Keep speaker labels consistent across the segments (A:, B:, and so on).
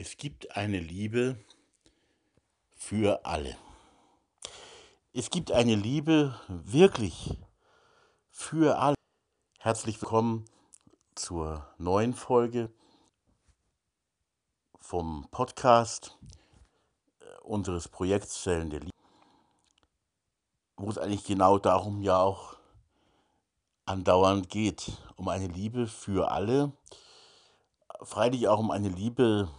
A: Es gibt eine Liebe für alle. Es gibt eine Liebe wirklich für alle. Herzlich willkommen zur neuen Folge vom Podcast äh, unseres Projekts Zellen der Liebe, wo es eigentlich genau darum ja auch andauernd geht, um eine Liebe für alle, freilich auch um eine Liebe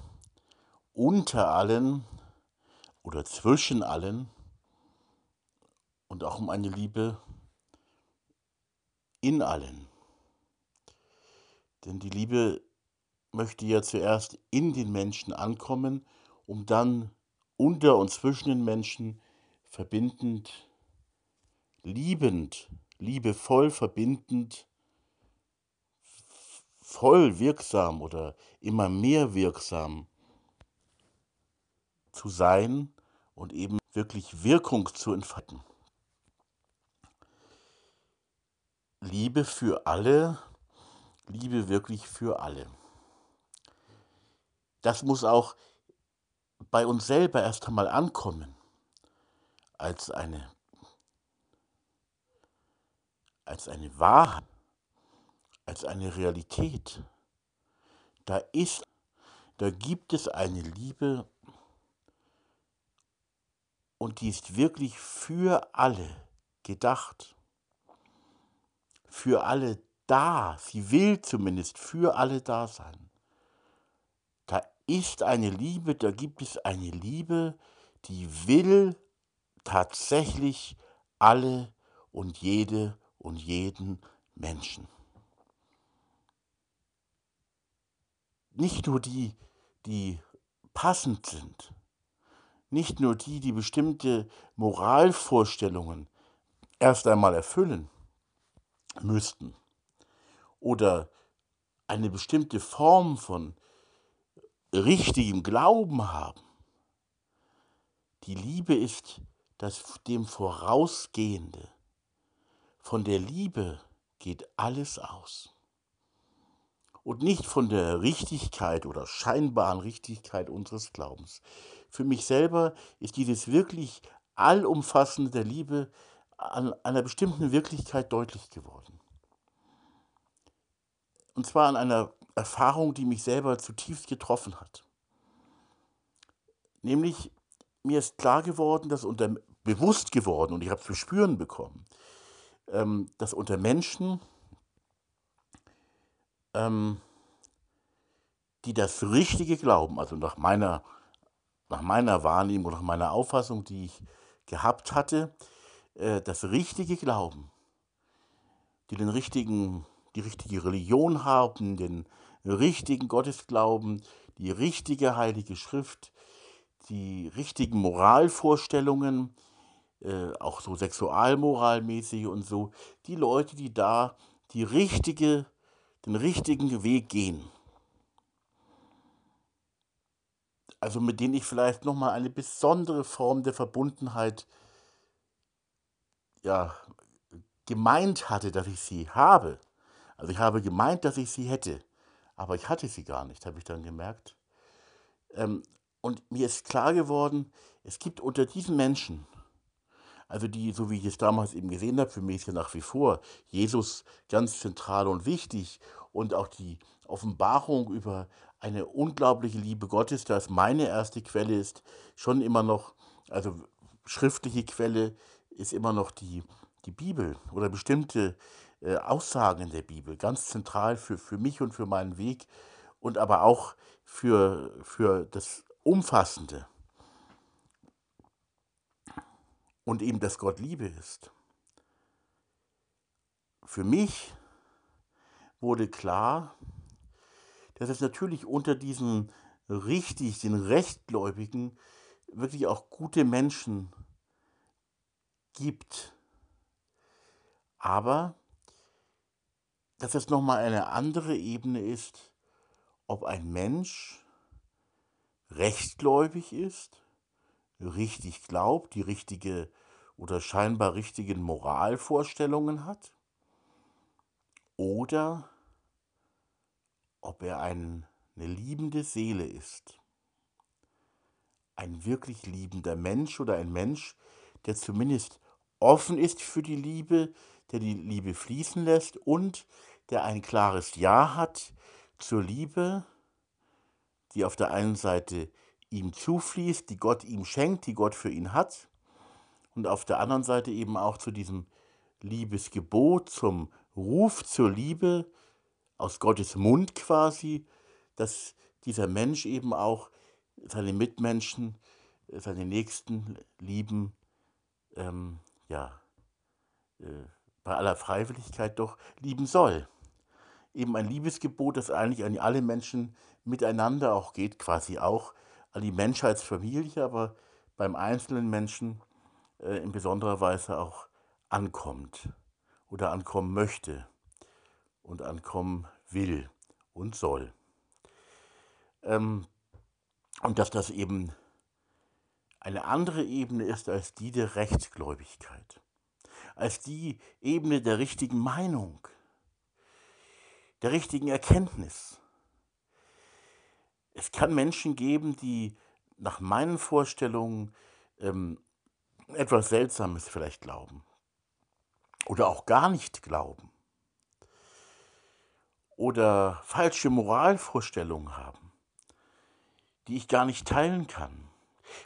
A: unter allen oder zwischen allen und auch um eine Liebe in allen. Denn die Liebe möchte ja zuerst in den Menschen ankommen, um dann unter und zwischen den Menschen verbindend, liebend, liebevoll verbindend, voll wirksam oder immer mehr wirksam zu sein und eben wirklich Wirkung zu entfalten. Liebe für alle, Liebe wirklich für alle. Das muss auch bei uns selber erst einmal ankommen als eine als eine Wahrheit, als eine Realität. Da ist, da gibt es eine Liebe und die ist wirklich für alle gedacht. Für alle da. Sie will zumindest für alle da sein. Da ist eine Liebe, da gibt es eine Liebe, die will tatsächlich alle und jede und jeden Menschen. Nicht nur die, die passend sind, nicht nur die, die bestimmte Moralvorstellungen erst einmal erfüllen müssten oder eine bestimmte Form von richtigem Glauben haben. Die Liebe ist das dem Vorausgehende. Von der Liebe geht alles aus. Und nicht von der Richtigkeit oder scheinbaren Richtigkeit unseres Glaubens. Für mich selber ist dieses wirklich allumfassende der Liebe an einer bestimmten Wirklichkeit deutlich geworden. Und zwar an einer Erfahrung, die mich selber zutiefst getroffen hat. Nämlich, mir ist klar geworden, dass unter, bewusst geworden, und ich habe es zu spüren bekommen, ähm, dass unter Menschen, ähm, die das Richtige glauben, also nach meiner nach meiner Wahrnehmung, nach meiner Auffassung, die ich gehabt hatte, äh, das richtige Glauben, die den richtigen, die richtige Religion haben, den richtigen Gottesglauben, die richtige heilige Schrift, die richtigen Moralvorstellungen, äh, auch so sexualmoralmäßig und so, die Leute, die da die richtige, den richtigen Weg gehen. Also mit denen ich vielleicht nochmal eine besondere Form der Verbundenheit ja, gemeint hatte, dass ich sie habe. Also ich habe gemeint, dass ich sie hätte, aber ich hatte sie gar nicht, habe ich dann gemerkt. Ähm, und mir ist klar geworden, es gibt unter diesen Menschen, also die, so wie ich es damals eben gesehen habe, für mich ist ja nach wie vor Jesus ganz zentral und wichtig und auch die Offenbarung über eine unglaubliche Liebe Gottes, das meine erste Quelle ist, schon immer noch, also schriftliche Quelle ist immer noch die, die Bibel oder bestimmte äh, Aussagen der Bibel, ganz zentral für, für mich und für meinen Weg und aber auch für, für das Umfassende. Und eben, dass Gott Liebe ist. Für mich wurde klar, dass es natürlich unter diesen richtig, den Rechtgläubigen, wirklich auch gute Menschen gibt. Aber dass es nochmal eine andere Ebene ist, ob ein Mensch rechtgläubig ist, richtig glaubt, die richtige oder scheinbar richtigen Moralvorstellungen hat, oder ob er ein, eine liebende Seele ist. ein wirklich liebender Mensch oder ein Mensch, der zumindest offen ist für die Liebe, der die Liebe fließen lässt und der ein klares Ja hat zur Liebe, die auf der einen Seite ihm zufließt, die Gott ihm schenkt, die Gott für ihn hat, und auf der anderen Seite eben auch zu diesem Liebesgebot, zum Ruf zur Liebe aus Gottes Mund quasi, dass dieser Mensch eben auch seine Mitmenschen, seine Nächsten lieben, ähm, ja, äh, bei aller Freiwilligkeit doch lieben soll. Eben ein Liebesgebot, das eigentlich an alle Menschen miteinander auch geht, quasi auch an die Menschheitsfamilie, aber beim einzelnen Menschen äh, in besonderer Weise auch ankommt oder ankommen möchte und ankommen will und soll. Ähm, und dass das eben eine andere Ebene ist als die der Rechtsgläubigkeit, als die Ebene der richtigen Meinung, der richtigen Erkenntnis. Es kann Menschen geben, die nach meinen Vorstellungen ähm, etwas Seltsames vielleicht glauben oder auch gar nicht glauben oder falsche Moralvorstellungen haben, die ich gar nicht teilen kann,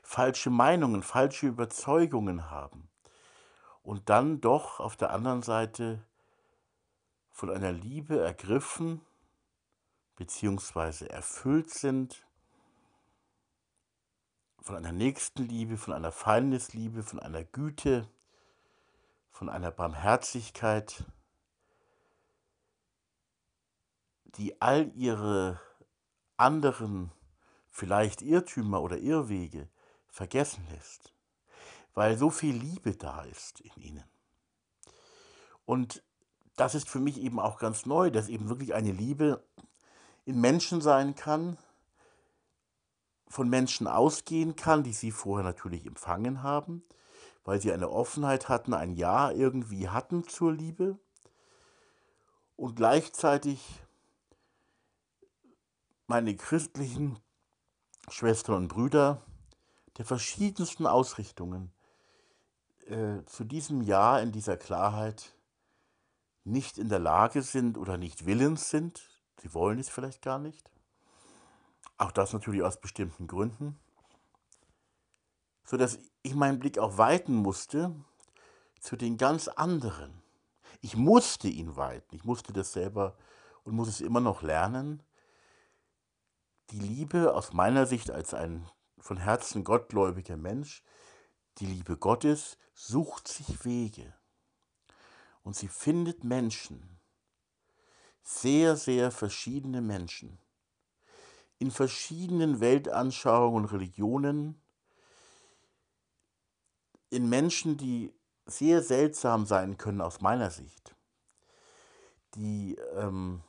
A: falsche Meinungen, falsche Überzeugungen haben und dann doch auf der anderen Seite von einer Liebe ergriffen bzw. erfüllt sind von einer Nächstenliebe, von einer Feindesliebe, von einer Güte, von einer Barmherzigkeit, die all ihre anderen vielleicht Irrtümer oder Irrwege vergessen lässt, weil so viel Liebe da ist in ihnen. Und das ist für mich eben auch ganz neu, dass eben wirklich eine Liebe in Menschen sein kann, von Menschen ausgehen kann, die sie vorher natürlich empfangen haben, weil sie eine Offenheit hatten, ein Ja irgendwie hatten zur Liebe und gleichzeitig meine christlichen Schwestern und Brüder der verschiedensten Ausrichtungen äh, zu diesem Ja in dieser Klarheit nicht in der Lage sind oder nicht willens sind, sie wollen es vielleicht gar nicht, auch das natürlich aus bestimmten Gründen. Sodass ich meinen Blick auch weiten musste zu den ganz anderen. Ich musste ihn weiten. Ich musste das selber und muss es immer noch lernen. Die Liebe aus meiner Sicht als ein von Herzen gottgläubiger Mensch, die Liebe Gottes sucht sich Wege. Und sie findet Menschen, sehr, sehr verschiedene Menschen, in verschiedenen Weltanschauungen und Religionen, in Menschen, die sehr seltsam sein können aus meiner Sicht, die, ähm,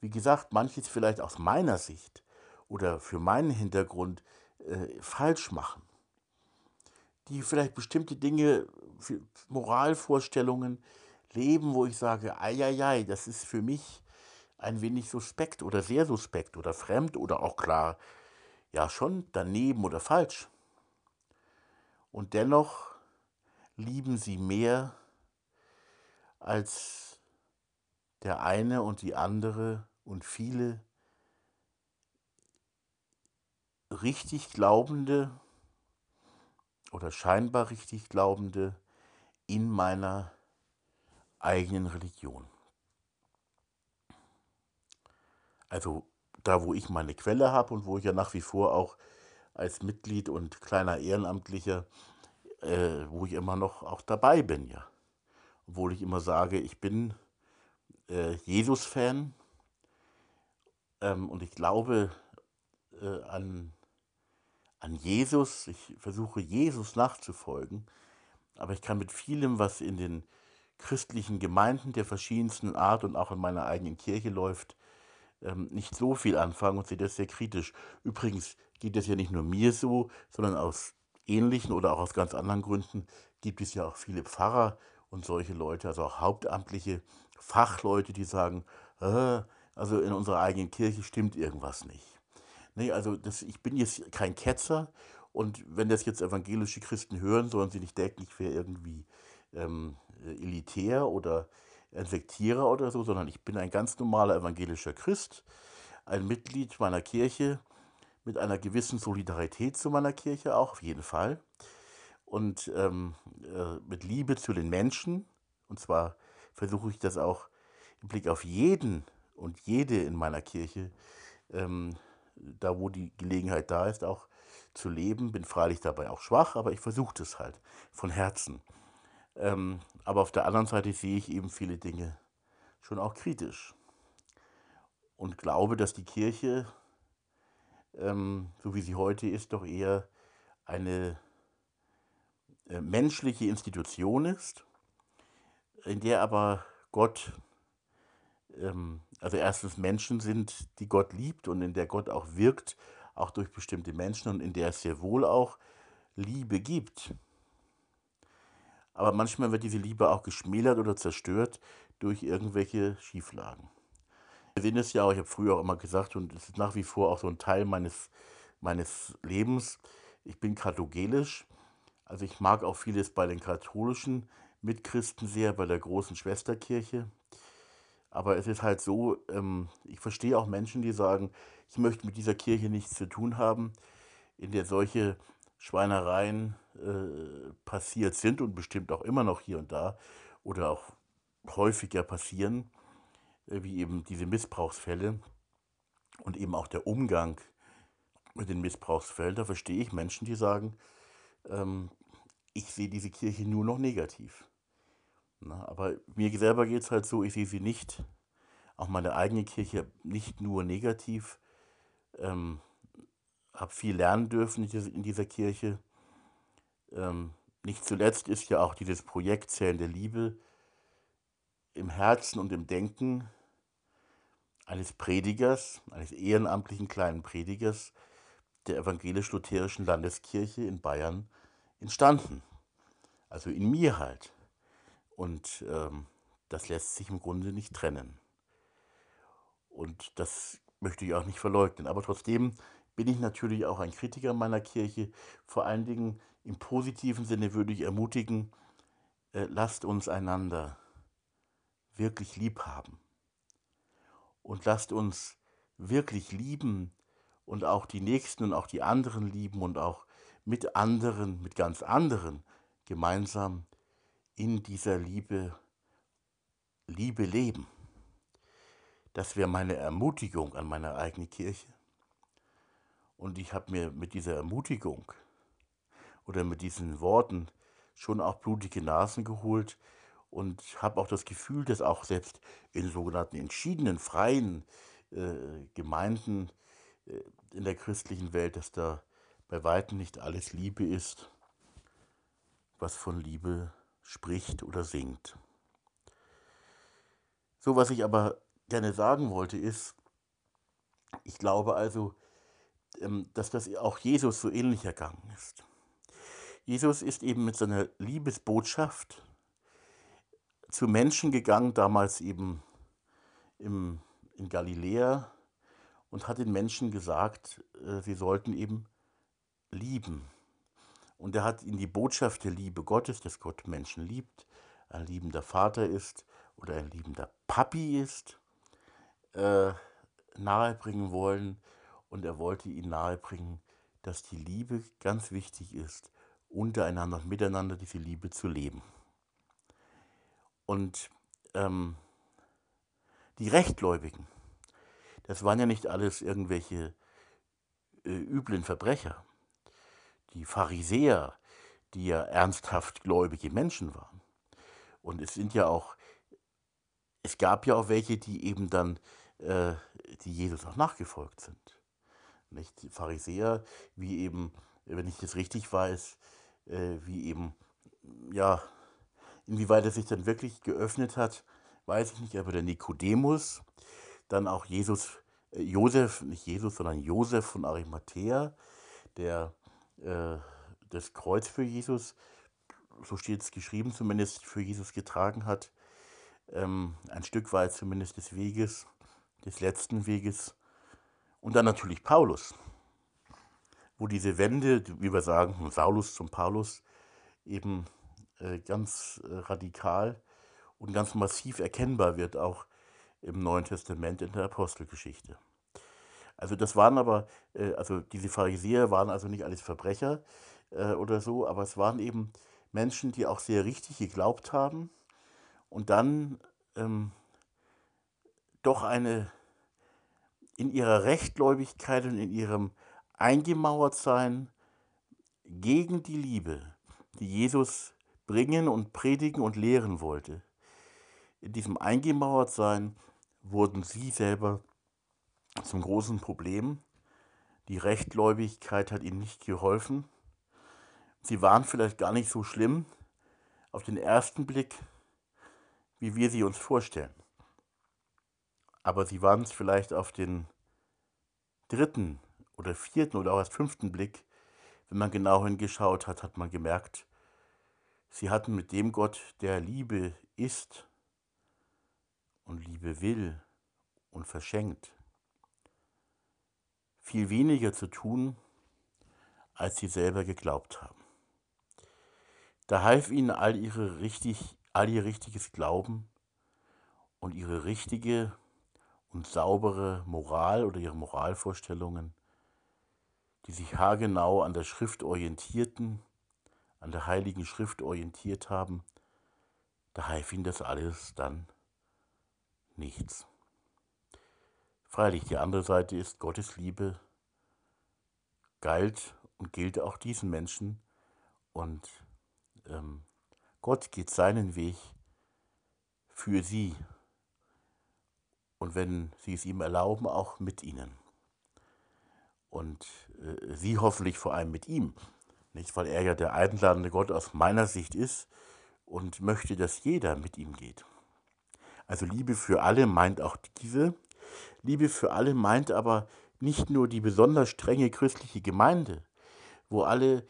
A: wie gesagt, manches vielleicht aus meiner Sicht oder für meinen Hintergrund äh, falsch machen, die vielleicht bestimmte Dinge, Moralvorstellungen leben, wo ich sage, ei, das ist für mich ein wenig suspekt oder sehr suspekt oder fremd oder auch klar, ja schon daneben oder falsch. Und dennoch lieben sie mehr als der eine und die andere und viele richtig Glaubende oder scheinbar richtig Glaubende in meiner eigenen Religion. also da, wo ich meine Quelle habe und wo ich ja nach wie vor auch als Mitglied und kleiner Ehrenamtlicher, äh, wo ich immer noch auch dabei bin, ja. Obwohl ich immer sage, ich bin äh, Jesus-Fan ähm, und ich glaube äh, an, an Jesus, ich versuche Jesus nachzufolgen, aber ich kann mit vielem, was in den christlichen Gemeinden der verschiedensten Art und auch in meiner eigenen Kirche läuft, ähm, nicht so viel anfangen und sehe das sehr kritisch. Übrigens geht es ja nicht nur mir so, sondern aus ähnlichen oder auch aus ganz anderen Gründen gibt es ja auch viele Pfarrer und solche Leute, also auch hauptamtliche Fachleute, die sagen, äh, also in unserer eigenen Kirche stimmt irgendwas nicht. Ne, also das ich bin jetzt kein Ketzer und wenn das jetzt evangelische Christen hören, sollen sie nicht denken, ich wäre irgendwie, ähm, äh, elitär oder ein Sektierer oder so, sondern ich bin ein ganz normaler evangelischer Christ, ein Mitglied meiner Kirche mit einer gewissen Solidarität zu meiner Kirche auch, auf jeden Fall. Und ähm, äh, mit Liebe zu den Menschen. Und zwar versuche ich das auch im Blick auf jeden und jede in meiner Kirche ähm, da wo die Gelegenheit da ist, auch zu leben. Bin freilich dabei auch schwach, aber ich versuche das halt von Herzen. Ähm, aber auf der anderen Seite sehe ich eben viele Dinge schon auch kritisch und glaube, dass die Kirche, ähm, so wie sie heute ist, doch eher eine äh, menschliche Institution ist, in der aber Gott ähm, also erstens Menschen sind, die Gott liebt und in der Gott auch wirkt, auch durch bestimmte Menschen und in der es sehr wohl auch Liebe gibt. Aber manchmal wird diese Liebe auch geschmälert oder zerstört durch irgendwelche Schieflagen. Wir sehen es ja auch, ich habe früher auch immer gesagt, und es ist nach wie vor auch so ein Teil meines, meines Lebens, ich bin katholisch, also ich mag auch vieles bei den katholischen Mitchristen sehr, bei der großen Schwesterkirche. Aber es ist halt so, ähm, ich verstehe auch Menschen, die sagen, ich möchte mit dieser Kirche nichts zu tun haben, in der solche Schweinereien äh, passiert sind und bestimmt auch immer noch hier und da oder auch häufiger passieren, äh, wie eben diese Missbrauchsfälle und eben auch der Umgang mit den Missbrauchsfällen. Da verstehe ich Menschen, die sagen, ähm, ich sehe diese Kirche nur noch negativ. Na, aber mir selber geht es halt so, ich sehe sie nicht, auch meine eigene Kirche, nicht nur negativ. Ähm, habe viel lernen dürfen in dieser Kirche. Ähm, nicht zuletzt ist ja auch dieses Projekt Zellen der Liebe im Herzen und im Denken eines Predigers, eines ehrenamtlichen kleinen Predigers der evangelisch-lutherischen Landeskirche in Bayern entstanden. Also in mir halt. Und ähm, das lässt sich im Grunde nicht trennen. Und das möchte ich auch nicht verleugnen. Aber trotzdem bin ich natürlich auch ein Kritiker meiner Kirche. Vor allen Dingen im positiven Sinne würde ich ermutigen, äh, lasst uns einander wirklich lieb haben. Und lasst uns wirklich lieben und auch die Nächsten und auch die anderen lieben und auch mit anderen, mit ganz anderen gemeinsam in dieser Liebe, Liebe leben. Das wäre meine Ermutigung an meine eigene Kirche. Und ich habe mir mit dieser Ermutigung oder mit diesen Worten schon auch blutige Nasen geholt und habe auch das Gefühl, dass auch selbst in sogenannten entschiedenen, freien äh, Gemeinden äh, in der christlichen Welt, dass da bei weitem nicht alles Liebe ist, was von Liebe spricht oder singt. So, was ich aber gerne sagen wollte, ist, ich glaube also, ähm, dass das auch Jesus so ähnlich ergangen ist. Jesus ist eben mit seiner Liebesbotschaft zu Menschen gegangen, damals eben im, in Galiläa, und hat den Menschen gesagt, äh, sie sollten eben lieben. Und er hat ihnen die Botschaft der Liebe Gottes, dass Gott Menschen liebt, ein liebender Vater ist oder ein liebender Papi ist, äh, nahebringen wollen. Und er wollte ihnen nahebringen, dass die Liebe ganz wichtig ist, untereinander und miteinander diese Liebe zu leben. Und ähm, die Rechtgläubigen, das waren ja nicht alles irgendwelche äh, üblen Verbrecher die Pharisäer, die ja ernsthaft gläubige Menschen waren. Und es sind ja auch, es gab ja auch welche, die eben dann, äh, die Jesus auch nachgefolgt sind. Nicht? Die Pharisäer, wie eben, wenn ich das richtig weiß, äh, wie eben, ja, inwieweit er sich dann wirklich geöffnet hat, weiß ich nicht, aber der Nikodemus, dann auch Jesus, äh, Josef, nicht Jesus, sondern Josef von Arimathea, der äh, das Kreuz für Jesus, so steht es geschrieben, zumindest für Jesus getragen hat. Ähm, ein Stück weit zumindest des Weges, des letzten Weges. Und dann natürlich Paulus, wo diese Wende, wie wir sagen, von Saulus zum Paulus, eben äh, ganz äh, radikal und ganz massiv erkennbar wird, auch im Neuen Testament in der Apostelgeschichte. Also das waren aber, äh, also diese Pharisäer waren also nicht alles Verbrecher äh, oder so, aber es waren eben Menschen, die auch sehr richtig geglaubt haben und dann ähm, doch eine in ihrer Rechtgläubigkeit und in ihrem Eingemauertsein gegen die Liebe, die Jesus bringen und predigen und lehren wollte. In diesem Eingemauertsein wurden sie selber zum großen Problem. Die Rechtgläubigkeit hat ihnen nicht geholfen. Sie waren vielleicht gar nicht so schlimm auf den ersten Blick, wie wir sie uns vorstellen. Aber sie waren es vielleicht auf den dritten oder vierten oder auch erst fünften Blick, wenn man genau hingeschaut hat, hat man gemerkt, sie hatten mit dem Gott, der Liebe ist und Liebe will und verschenkt, viel weniger zu tun, als sie selber geglaubt haben. Da half ihnen all, ihre richtig, all ihr richtiges Glauben und ihre richtige und saubere Moral oder ihre Moralvorstellungen, die sich haargenau an der Schrift orientierten, an der heiligen Schrift orientiert haben, da half ihnen das alles dann nichts. Freilich, die andere Seite ist, Gottes Liebe galt und gilt auch diesen Menschen und ähm, Gott geht seinen Weg für sie und wenn sie es ihm erlauben, auch mit ihnen. Und äh, sie hoffentlich vor allem mit ihm, nicht weil er ja der einladende Gott aus meiner Sicht ist und möchte, dass jeder mit ihm geht. Also Liebe für alle meint auch diese. Liebe für alle meint aber nicht nur die besonders strenge christliche Gemeinde, wo alle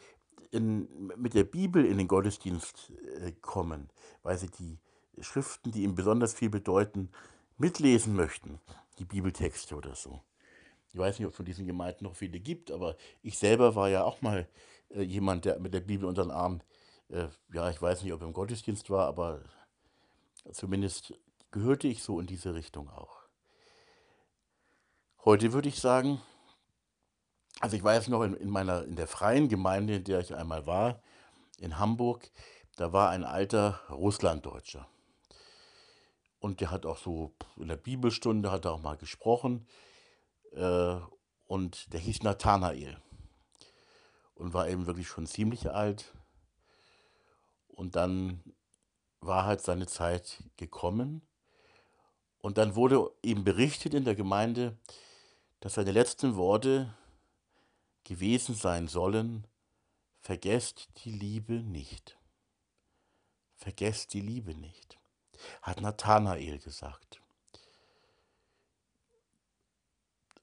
A: in, mit der Bibel in den Gottesdienst äh, kommen, weil sie die Schriften, die ihm besonders viel bedeuten, mitlesen möchten, die Bibeltexte oder so. Ich weiß nicht, ob es von diesen Gemeinden noch viele gibt, aber ich selber war ja auch mal äh, jemand, der mit der Bibel unter den Arm, äh, ja, ich weiß nicht, ob im Gottesdienst war, aber zumindest gehörte ich so in diese Richtung auch. Heute würde ich sagen, also ich weiß noch in, in meiner in der freien Gemeinde, in der ich einmal war, in Hamburg, da war ein alter Russlanddeutscher. Und der hat auch so in der Bibelstunde hat er auch mal gesprochen. Äh, und der hieß Nathanael. Und war eben wirklich schon ziemlich alt. Und dann war halt seine Zeit gekommen. Und dann wurde ihm berichtet in der Gemeinde, dass seine letzten Worte gewesen sein sollen, vergesst die Liebe nicht. Vergesst die Liebe nicht, hat Nathanael gesagt.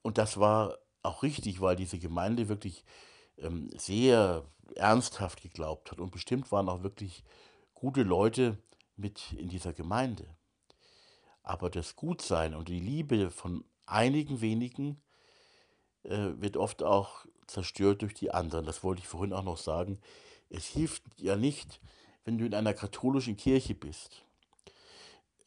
A: Und das war auch richtig, weil diese Gemeinde wirklich ähm, sehr ernsthaft geglaubt hat. Und bestimmt waren auch wirklich gute Leute mit in dieser Gemeinde. Aber das Gutsein und die Liebe von einigen wenigen äh, wird oft auch zerstört durch die anderen. Das wollte ich vorhin auch noch sagen. Es hilft ja nicht, wenn du in einer katholischen Kirche bist,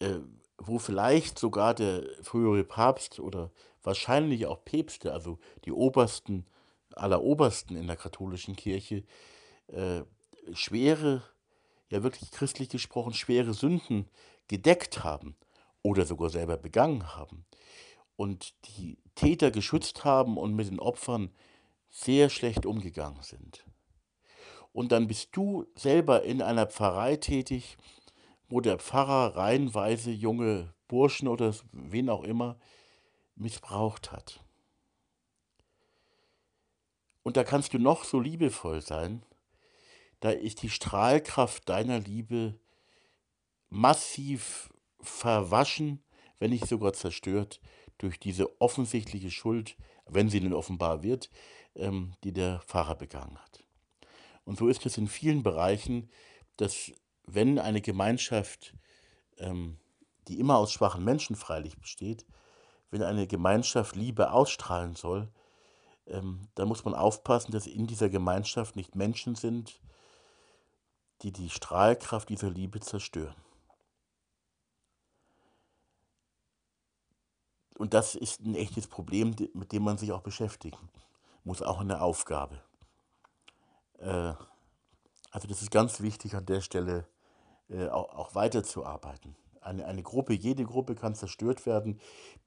A: äh, wo vielleicht sogar der frühere Papst oder wahrscheinlich auch Päpste, also die Obersten aller Obersten in der katholischen Kirche, äh, schwere, ja wirklich christlich gesprochen, schwere Sünden gedeckt haben oder sogar selber begangen haben und die Täter geschützt haben und mit den Opfern sehr schlecht umgegangen sind. Und dann bist du selber in einer Pfarrei tätig, wo der Pfarrer reihenweise junge Burschen oder wen auch immer missbraucht hat. Und da kannst du noch so liebevoll sein, da ist die Strahlkraft deiner Liebe massiv verwaschen, wenn nicht sogar zerstört, durch diese offensichtliche Schuld, wenn sie denn offenbar wird, ähm, die der Pfarrer begangen hat. Und so ist es in vielen Bereichen, dass wenn eine Gemeinschaft, ähm, die immer aus schwachen Menschen freilich besteht, wenn eine Gemeinschaft Liebe ausstrahlen soll, ähm, dann muss man aufpassen, dass in dieser Gemeinschaft nicht Menschen sind, die die Strahlkraft dieser Liebe zerstören. Und das ist ein echtes Problem, mit dem man sich auch beschäftigen muss, auch eine Aufgabe. Äh, also das ist ganz wichtig an der Stelle äh, auch, auch weiterzuarbeiten. Eine, eine Gruppe, jede Gruppe kann zerstört werden,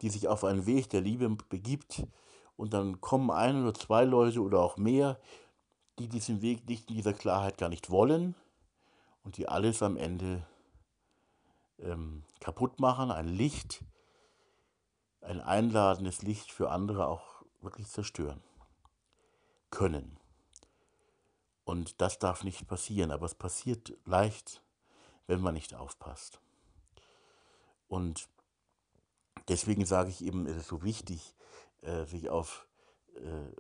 A: die sich auf einen Weg der Liebe begibt und dann kommen ein oder zwei Leute oder auch mehr, die diesen Weg nicht in dieser Klarheit gar nicht wollen und die alles am Ende ähm, kaputt machen, ein Licht, ein einladendes Licht für andere auch wirklich zerstören können. Und das darf nicht passieren, aber es passiert leicht, wenn man nicht aufpasst. Und deswegen sage ich eben, es ist so wichtig, äh, sich auf äh,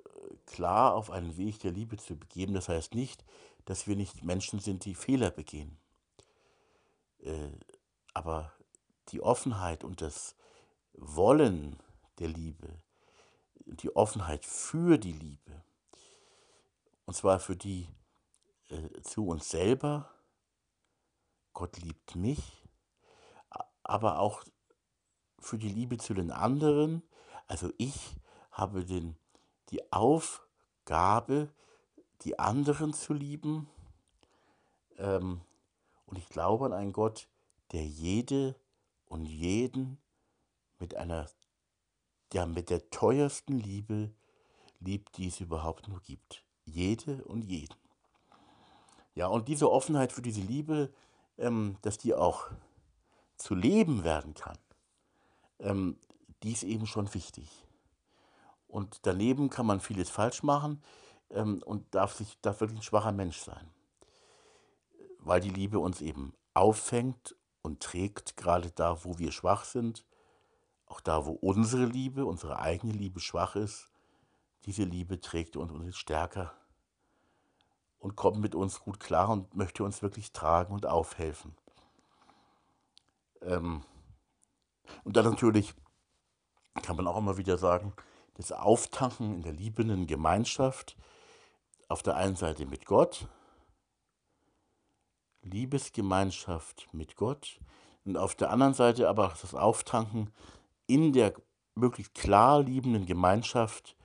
A: klar auf einen Weg der Liebe zu begeben. Das heißt nicht, dass wir nicht Menschen sind, die Fehler begehen. Äh, aber die Offenheit und das Wollen der Liebe, die Offenheit für die Liebe, und zwar für die äh, zu uns selber, Gott liebt mich, aber auch für die Liebe zu den anderen. Also ich habe den, die Aufgabe, die anderen zu lieben. Ähm, und ich glaube an einen Gott, der jede und jeden mit einer, ja, mit der teuersten Liebe liebt, die es überhaupt nur gibt jede und jeden. Ja, und diese Offenheit für diese Liebe, ähm, dass die auch zu leben werden kann, ähm, die ist eben schon wichtig. Und daneben kann man vieles falsch machen ähm, und darf, sich, darf wirklich ein schwacher Mensch sein. Weil die Liebe uns eben auffängt und trägt, gerade da, wo wir schwach sind, auch da, wo unsere Liebe, unsere eigene Liebe schwach ist, diese Liebe trägt uns und ist stärker und kommt mit uns gut klar und möchte uns wirklich tragen und aufhelfen. Ähm und dann natürlich kann man auch immer wieder sagen, das Auftanken in der liebenden Gemeinschaft, auf der einen Seite mit Gott, Liebesgemeinschaft mit Gott und auf der anderen Seite aber das Auftanken in der möglichst klar liebenden Gemeinschaft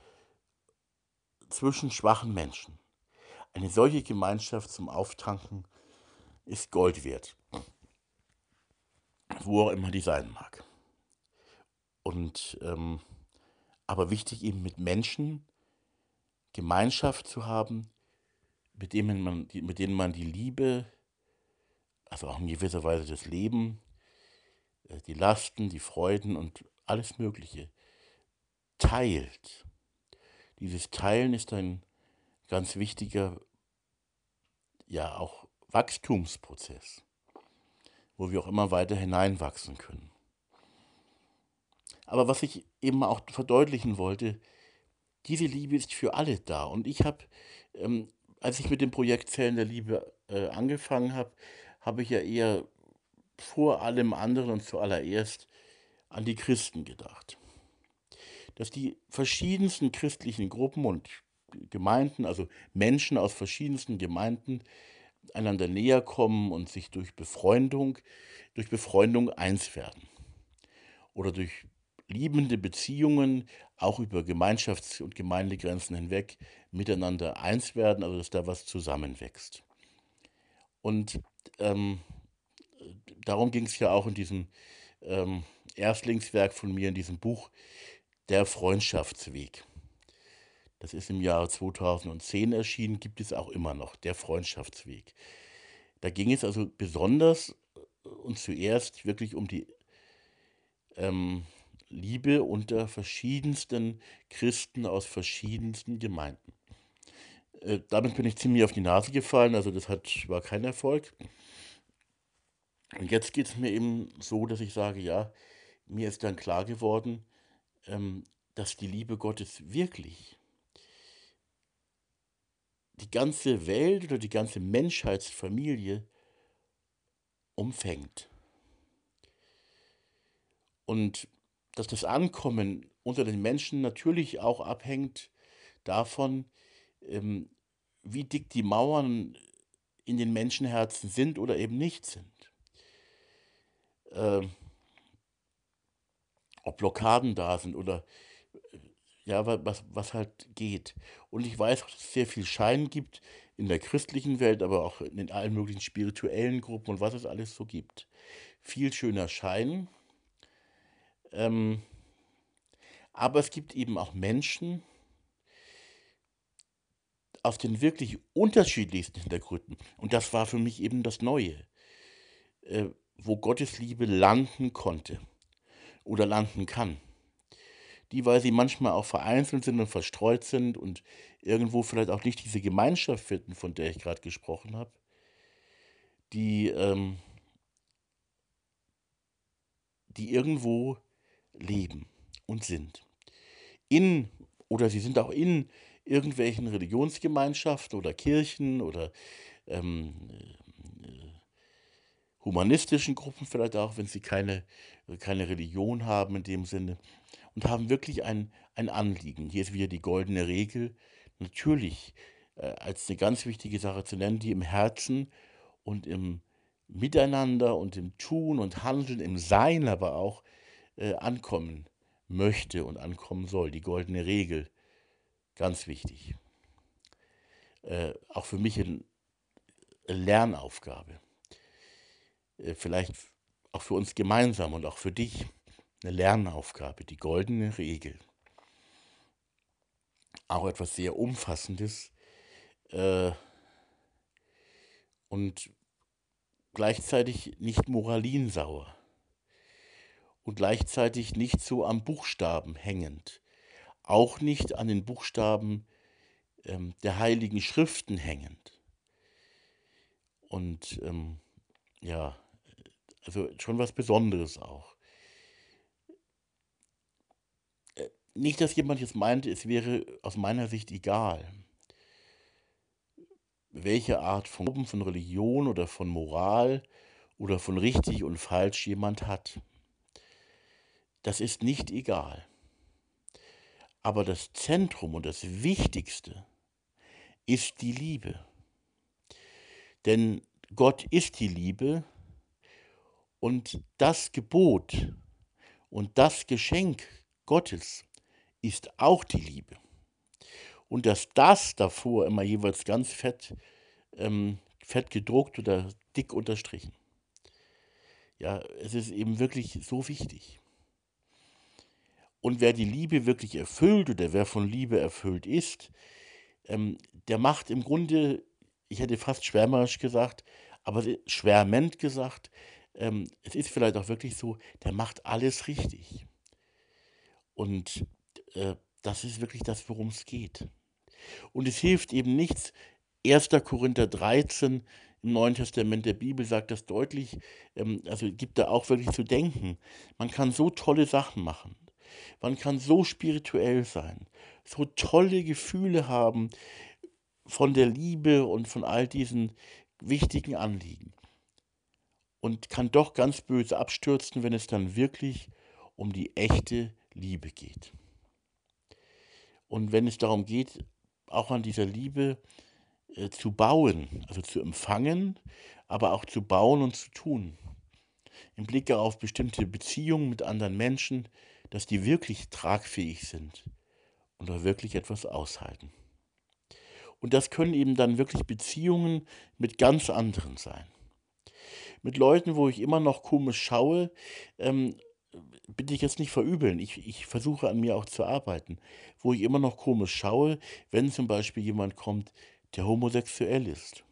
A: zwischen schwachen Menschen. Eine solche Gemeinschaft zum Auftanken ist Gold wert, wo auch immer die sein mag. Und ähm, aber wichtig eben mit Menschen Gemeinschaft zu haben, mit denen man, mit denen man die Liebe, also auch in gewisser Weise das Leben, äh, die Lasten, die Freuden und alles Mögliche teilt. Dieses Teilen ist ein ganz wichtiger, ja auch Wachstumsprozess, wo wir auch immer weiter hineinwachsen können. Aber was ich eben auch verdeutlichen wollte, diese Liebe ist für alle da. Und ich habe, ähm, als ich mit dem Projekt Zellen der Liebe äh, angefangen habe, habe ich ja eher vor allem anderen und zuallererst an die Christen gedacht dass die verschiedensten christlichen Gruppen und Gemeinden, also Menschen aus verschiedensten Gemeinden, einander näher kommen und sich durch Befreundung, durch Befreundung eins werden. Oder durch liebende Beziehungen auch über Gemeinschafts- und Gemeindegrenzen hinweg miteinander eins werden, also dass da was zusammenwächst. Und ähm, darum ging es ja auch in diesem ähm, Erstlingswerk von mir, in diesem Buch der Freundschaftsweg. Das ist im Jahre 2010 erschienen, gibt es auch immer noch, der Freundschaftsweg. Da ging es also besonders und zuerst wirklich um die ähm, Liebe unter verschiedensten Christen aus verschiedensten Gemeinden. Äh, damit bin ich ziemlich auf die Nase gefallen, also das hat, war kein Erfolg. Und jetzt geht es mir eben so, dass ich sage, ja, mir ist dann klar geworden, ähm, dass die Liebe Gottes wirklich die ganze Welt oder die ganze Menschheitsfamilie umfängt. Und dass das Ankommen unter den Menschen natürlich auch abhängt davon, ähm, wie dick die Mauern in den Menschenherzen sind oder eben nicht sind. Blockaden da sind oder äh, ja, was, was halt geht. Und ich weiß, dass es sehr viel Schein gibt in der christlichen Welt, aber auch in allen möglichen spirituellen Gruppen und was es alles so gibt. Viel schöner Schein. Ähm, aber es gibt eben auch Menschen aus den wirklich unterschiedlichsten Hintergründen. Und das war für mich eben das Neue, äh, wo Gottes Liebe landen konnte oder landen kann. Die, weil sie manchmal auch vereinzelt sind und verstreut sind und irgendwo vielleicht auch nicht diese Gemeinschaft finden, von der ich gerade gesprochen habe, die, ähm, die irgendwo leben und sind. In, oder sie sind auch in irgendwelchen Religionsgemeinschaften oder Kirchen oder ähm, äh, humanistischen Gruppen vielleicht auch, wenn sie keine, keine Religion haben in dem Sinne und haben wirklich ein, ein Anliegen. Hier ist wieder die goldene Regel, natürlich äh, als eine ganz wichtige Sache zu nennen, die im Herzen und im Miteinander und im Tun und Handeln, im Sein aber auch äh, ankommen möchte und ankommen soll. Die goldene Regel, ganz wichtig. Äh, auch für mich eine Lernaufgabe. Äh, vielleicht auch für uns gemeinsam und auch für dich eine Lernaufgabe, die goldene Regel. Auch etwas sehr Umfassendes äh, und gleichzeitig nicht moralinsauer und gleichzeitig nicht so am Buchstaben hängend, auch nicht an den Buchstaben ähm, der heiligen Schriften hängend. Und ähm, ja, also schon was Besonderes auch. Äh, nicht, dass jemand jetzt meinte, es wäre aus meiner Sicht egal, welche Art von von Religion oder von Moral oder von richtig und falsch jemand hat. Das ist nicht egal. Aber das Zentrum und das Wichtigste ist die Liebe. Denn Gott ist die Liebe und das Gebot und das Geschenk Gottes ist auch die Liebe. Und dass das davor immer jeweils ganz fett, ähm, fett gedruckt oder dick unterstrichen. Ja, es ist eben wirklich so wichtig. Und wer die Liebe wirklich erfüllt oder wer von Liebe erfüllt ist, ähm, der macht im Grunde, ich hätte fast schwärmerisch gesagt, aber schwärmend gesagt, ähm, es ist vielleicht auch wirklich so, der macht alles richtig. Und äh, das ist wirklich das, worum es geht. Und es hilft eben nichts. 1. Korinther 13 im Neuen Testament der Bibel sagt das deutlich, ähm, also gibt da auch wirklich zu denken. Man kann so tolle Sachen machen. Man kann so spirituell sein, so tolle Gefühle haben von der Liebe und von all diesen wichtigen Anliegen. Und kann doch ganz böse abstürzen, wenn es dann wirklich um die echte Liebe geht. Und wenn es darum geht, auch an dieser Liebe äh, zu bauen, also zu empfangen, aber auch zu bauen und zu tun. Im Blick auf bestimmte Beziehungen mit anderen Menschen, dass die wirklich tragfähig sind und auch wirklich etwas aushalten. Und das können eben dann wirklich Beziehungen mit ganz anderen sein. Mit Leuten, wo ich immer noch komisch schaue, ähm, bitte ich jetzt nicht verübeln. Ich, ich versuche an mir auch zu arbeiten. Wo ich immer noch komisch schaue, wenn zum Beispiel jemand kommt, der homosexuell ist.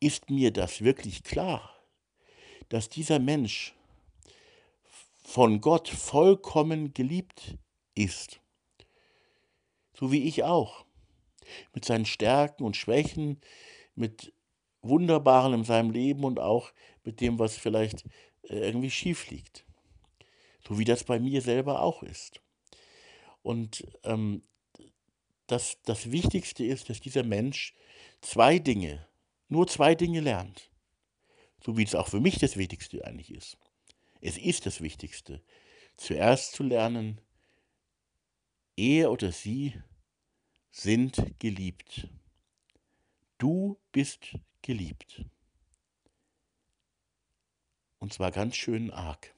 A: Ist mir das wirklich klar, dass dieser Mensch von Gott vollkommen geliebt ist. So wie ich auch. Mit seinen Stärken und Schwächen, mit Wunderbaren in seinem Leben und auch mit dem, was vielleicht äh, irgendwie schief liegt. So wie das bei mir selber auch ist. Und ähm, das, das Wichtigste ist, dass dieser Mensch zwei Dinge, nur zwei Dinge lernt. So wie es auch für mich das Wichtigste eigentlich ist. Es ist das Wichtigste, zuerst zu lernen, er oder sie sind geliebt. Du bist geliebt. Und zwar ganz schön arg.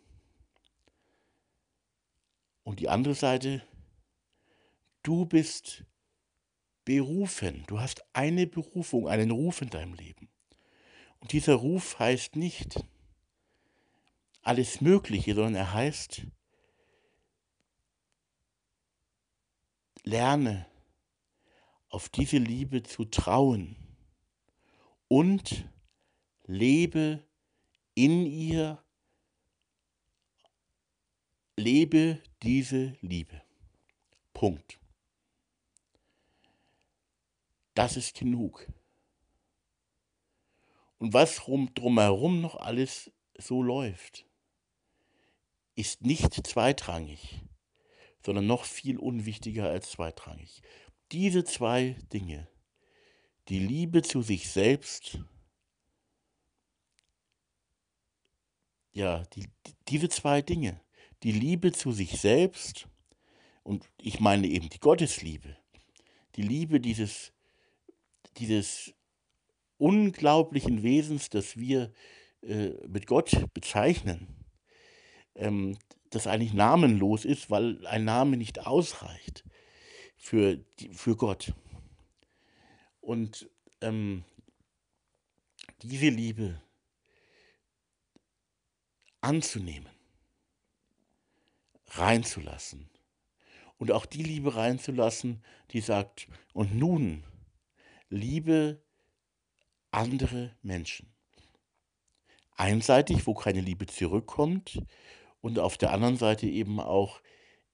A: Und die andere Seite, du bist berufen. Du hast eine Berufung, einen Ruf in deinem Leben. Und dieser Ruf heißt nicht alles Mögliche, sondern er heißt, lerne auf diese Liebe zu trauen und lebe in ihr, lebe diese Liebe. Punkt. Das ist genug. Und was rum, drumherum noch alles so läuft, ist nicht zweitrangig, sondern noch viel unwichtiger als zweitrangig. Diese zwei Dinge, die Liebe zu sich selbst, ja, die, diese zwei Dinge, die Liebe zu sich selbst und ich meine eben die Gottesliebe, die Liebe dieses, dieses unglaublichen Wesens, das wir äh, mit Gott bezeichnen, ähm, das eigentlich namenlos ist, weil ein Name nicht ausreicht für, für Gott. Und ähm, diese Liebe anzunehmen, reinzulassen. Und auch die Liebe reinzulassen, die sagt, und nun liebe andere Menschen. Einseitig, wo keine Liebe zurückkommt, und auf der anderen Seite eben auch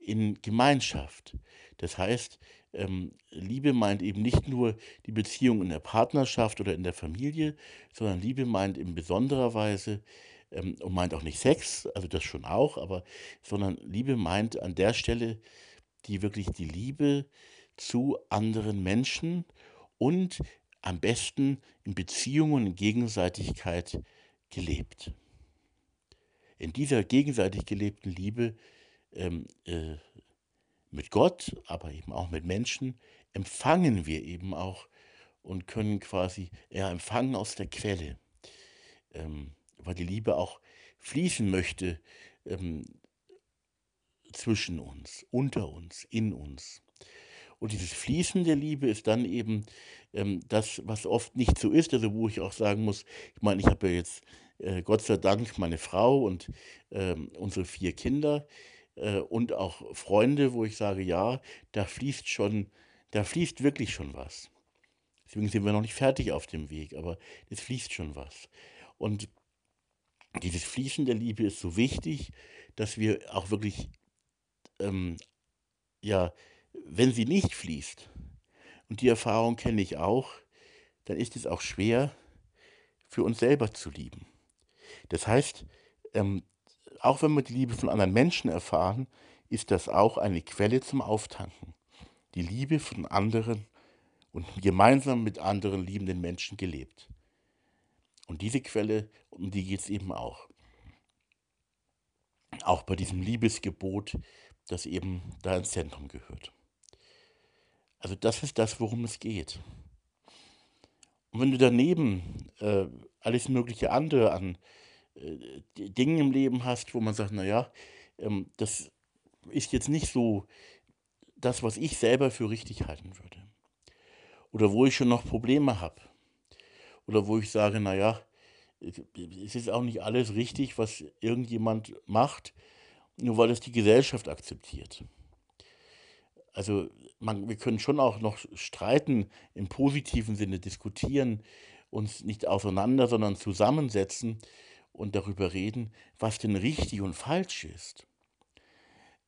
A: in Gemeinschaft. Das heißt, ähm, Liebe meint eben nicht nur die Beziehung in der Partnerschaft oder in der Familie, sondern Liebe meint in besonderer Weise ähm, und meint auch nicht Sex, also das schon auch, aber sondern Liebe meint an der Stelle die wirklich die Liebe zu anderen Menschen und am besten in Beziehungen und Gegenseitigkeit gelebt. In dieser gegenseitig gelebten Liebe ähm, äh, mit Gott, aber eben auch mit Menschen, empfangen wir eben auch und können quasi ja, empfangen aus der Quelle, ähm, weil die Liebe auch fließen möchte ähm, zwischen uns, unter uns, in uns. Und dieses Fließen der Liebe ist dann eben ähm, das, was oft nicht so ist, also wo ich auch sagen muss, ich meine, ich habe ja jetzt äh, Gott sei Dank meine Frau und äh, unsere vier Kinder äh, und auch Freunde, wo ich sage, ja, da fließt schon, da fließt wirklich schon was. Deswegen sind wir noch nicht fertig auf dem Weg, aber es fließt schon was. Und dieses Fließen der Liebe ist so wichtig, dass wir auch wirklich, ähm, ja, wenn sie nicht fließt, und die Erfahrung kenne ich auch, dann ist es auch schwer für uns selber zu lieben. Das heißt, ähm, auch wenn wir die Liebe von anderen Menschen erfahren, ist das auch eine Quelle zum Auftanken. Die Liebe von anderen und gemeinsam mit anderen liebenden Menschen gelebt. Und diese Quelle, um die geht es eben auch. Auch bei diesem Liebesgebot, das eben da ins Zentrum gehört. Also das ist das, worum es geht. Und wenn du daneben äh, alles mögliche andere an äh, Dingen im Leben hast, wo man sagt, naja, ähm, das ist jetzt nicht so das, was ich selber für richtig halten würde. Oder wo ich schon noch Probleme habe. Oder wo ich sage, naja, es ist auch nicht alles richtig, was irgendjemand macht, nur weil es die Gesellschaft akzeptiert. Also man, wir können schon auch noch streiten, im positiven Sinne diskutieren, uns nicht auseinander, sondern zusammensetzen und darüber reden, was denn richtig und falsch ist.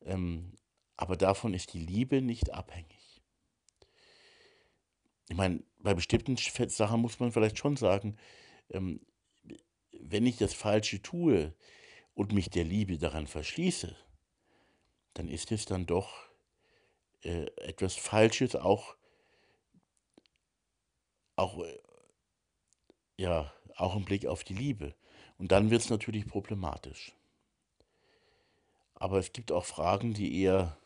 A: Ähm, aber davon ist die Liebe nicht abhängig. Ich meine, bei bestimmten Sachen muss man vielleicht schon sagen, ähm, wenn ich das Falsche tue und mich der Liebe daran verschließe, dann ist es dann doch äh, etwas Falsches, auch, auch, äh, ja, auch im Blick auf die Liebe. Und dann wird es natürlich problematisch. Aber es gibt auch Fragen, die eher,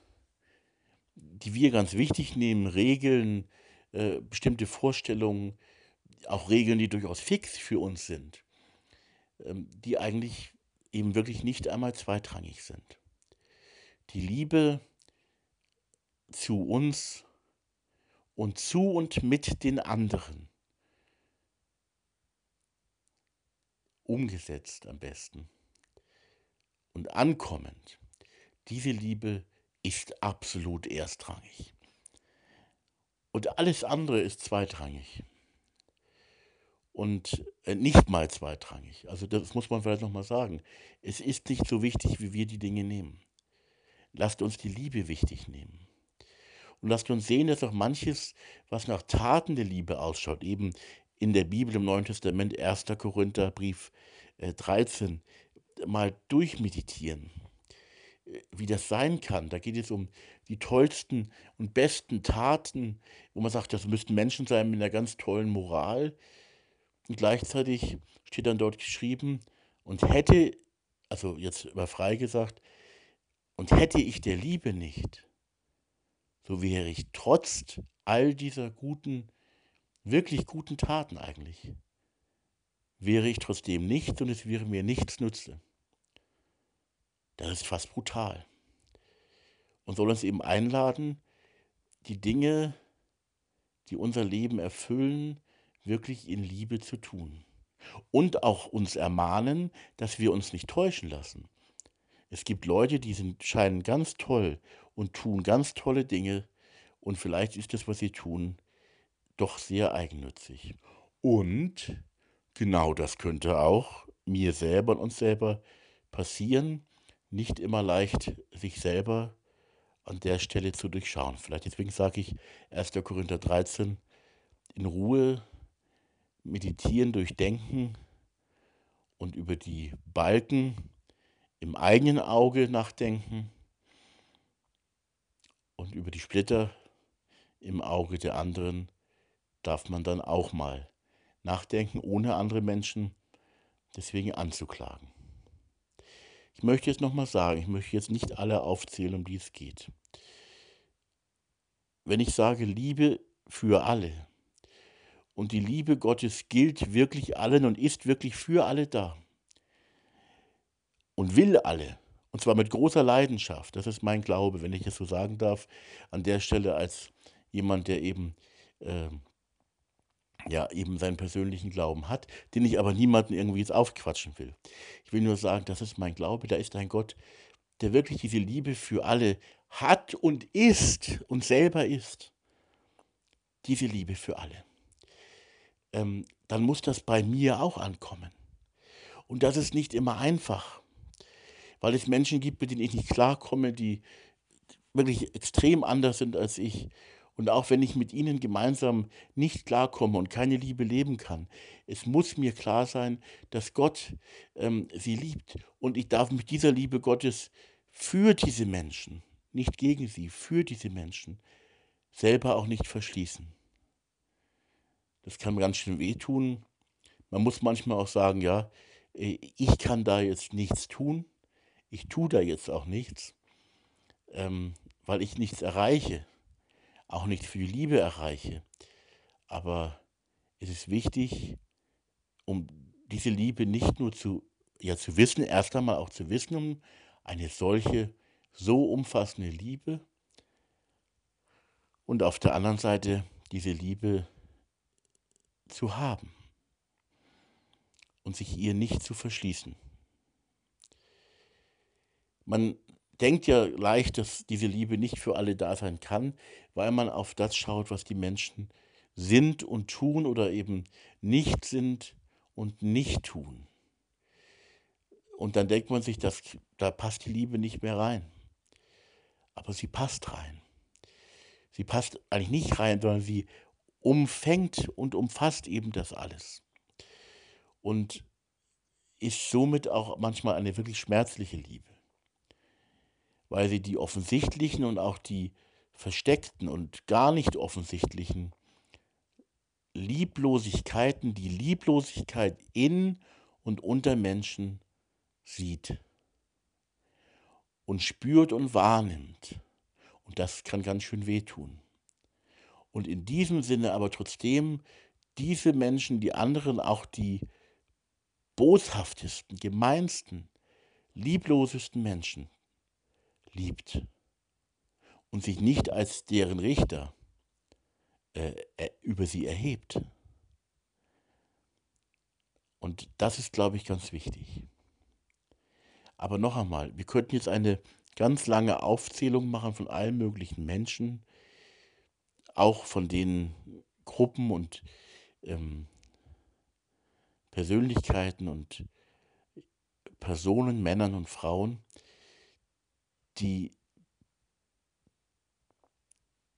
A: die wir ganz wichtig nehmen, Regeln, äh, bestimmte Vorstellungen, auch Regeln, die durchaus fix für uns sind, ähm, die eigentlich eben wirklich nicht einmal zweitrangig sind. Die Liebe zu uns und zu und mit den anderen. Umgesetzt am besten und ankommend. Diese Liebe ist absolut erstrangig. Und alles andere ist zweitrangig. Und äh, nicht mal zweitrangig. Also das muss man vielleicht nochmal sagen. Es ist nicht so wichtig, wie wir die Dinge nehmen. Lasst uns die Liebe wichtig nehmen. Und lasst uns sehen, dass auch manches, was nach Taten der Liebe ausschaut, eben in der Bibel im Neuen Testament, 1. Korintherbrief äh, 13, mal durchmeditieren, äh, wie das sein kann. Da geht es um die tollsten und besten Taten, wo man sagt, das müssten Menschen sein mit einer ganz tollen Moral. Und gleichzeitig steht dann dort geschrieben, und hätte, also jetzt überfrei gesagt, und hätte ich der Liebe nicht, so wäre ich trotz all dieser guten, wirklich guten Taten eigentlich, wäre ich trotzdem nichts und es wäre mir nichts nütze. Das ist fast brutal. Und soll uns eben einladen, die Dinge, die unser Leben erfüllen, wirklich in Liebe zu tun. Und auch uns ermahnen, dass wir uns nicht täuschen lassen. Es gibt Leute, die sind, scheinen ganz toll und tun ganz tolle Dinge und vielleicht ist das, was sie tun, doch sehr eigennützig. Und genau das könnte auch mir selber und uns selber passieren, nicht immer leicht sich selber an der Stelle zu durchschauen. Vielleicht deswegen sage ich 1. Korinther 13, in Ruhe meditieren, durchdenken und über die Balken im eigenen Auge nachdenken und über die Splitter im Auge der anderen darf man dann auch mal nachdenken, ohne andere Menschen deswegen anzuklagen. Ich möchte jetzt nochmal sagen, ich möchte jetzt nicht alle aufzählen, um die es geht. Wenn ich sage Liebe für alle und die Liebe Gottes gilt wirklich allen und ist wirklich für alle da und will alle, und zwar mit großer Leidenschaft, das ist mein Glaube, wenn ich es so sagen darf, an der Stelle als jemand, der eben äh, ja, eben seinen persönlichen Glauben hat, den ich aber niemanden irgendwie jetzt aufquatschen will. Ich will nur sagen, das ist mein Glaube, da ist ein Gott, der wirklich diese Liebe für alle hat und ist und selber ist. Diese Liebe für alle. Ähm, dann muss das bei mir auch ankommen. Und das ist nicht immer einfach, weil es Menschen gibt, mit denen ich nicht klarkomme, die wirklich extrem anders sind als ich und auch wenn ich mit ihnen gemeinsam nicht klarkomme und keine Liebe leben kann, es muss mir klar sein, dass Gott ähm, sie liebt. Und ich darf mich dieser Liebe Gottes für diese Menschen, nicht gegen sie, für diese Menschen, selber auch nicht verschließen. Das kann ganz schön wehtun. Man muss manchmal auch sagen, ja, äh, ich kann da jetzt nichts tun. Ich tue da jetzt auch nichts, ähm, weil ich nichts erreiche auch nicht viel Liebe erreiche. Aber es ist wichtig, um diese Liebe nicht nur zu, ja, zu wissen, erst einmal auch zu wissen, um eine solche, so umfassende Liebe und auf der anderen Seite diese Liebe zu haben und sich ihr nicht zu verschließen. Man denkt ja leicht, dass diese Liebe nicht für alle da sein kann, weil man auf das schaut, was die Menschen sind und tun oder eben nicht sind und nicht tun. Und dann denkt man sich, dass, da passt die Liebe nicht mehr rein. Aber sie passt rein. Sie passt eigentlich nicht rein, sondern sie umfängt und umfasst eben das alles. Und ist somit auch manchmal eine wirklich schmerzliche Liebe weil sie die offensichtlichen und auch die versteckten und gar nicht offensichtlichen Lieblosigkeiten, die Lieblosigkeit in und unter Menschen sieht und spürt und wahrnimmt. Und das kann ganz schön wehtun. Und in diesem Sinne aber trotzdem diese Menschen, die anderen, auch die boshaftesten, gemeinsten, lieblosesten Menschen liebt und sich nicht als deren Richter äh, über sie erhebt. Und das ist, glaube ich, ganz wichtig. Aber noch einmal, wir könnten jetzt eine ganz lange Aufzählung machen von allen möglichen Menschen, auch von den Gruppen und ähm, Persönlichkeiten und Personen, Männern und Frauen, die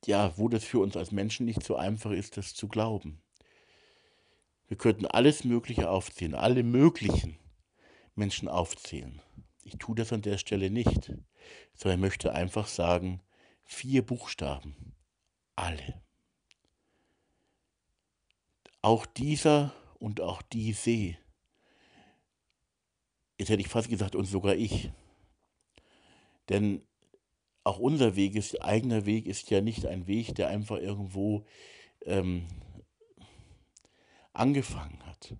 A: ja, wo das für uns als Menschen nicht so einfach ist, das zu glauben. Wir könnten alles Mögliche aufzählen, alle möglichen Menschen aufzählen. Ich tue das an der Stelle nicht, sondern möchte einfach sagen, vier Buchstaben, alle. Auch dieser und auch diese, jetzt hätte ich fast gesagt, und sogar ich. Denn auch unser Weg ist, eigener Weg ist ja nicht ein Weg, der einfach irgendwo ähm, angefangen hat.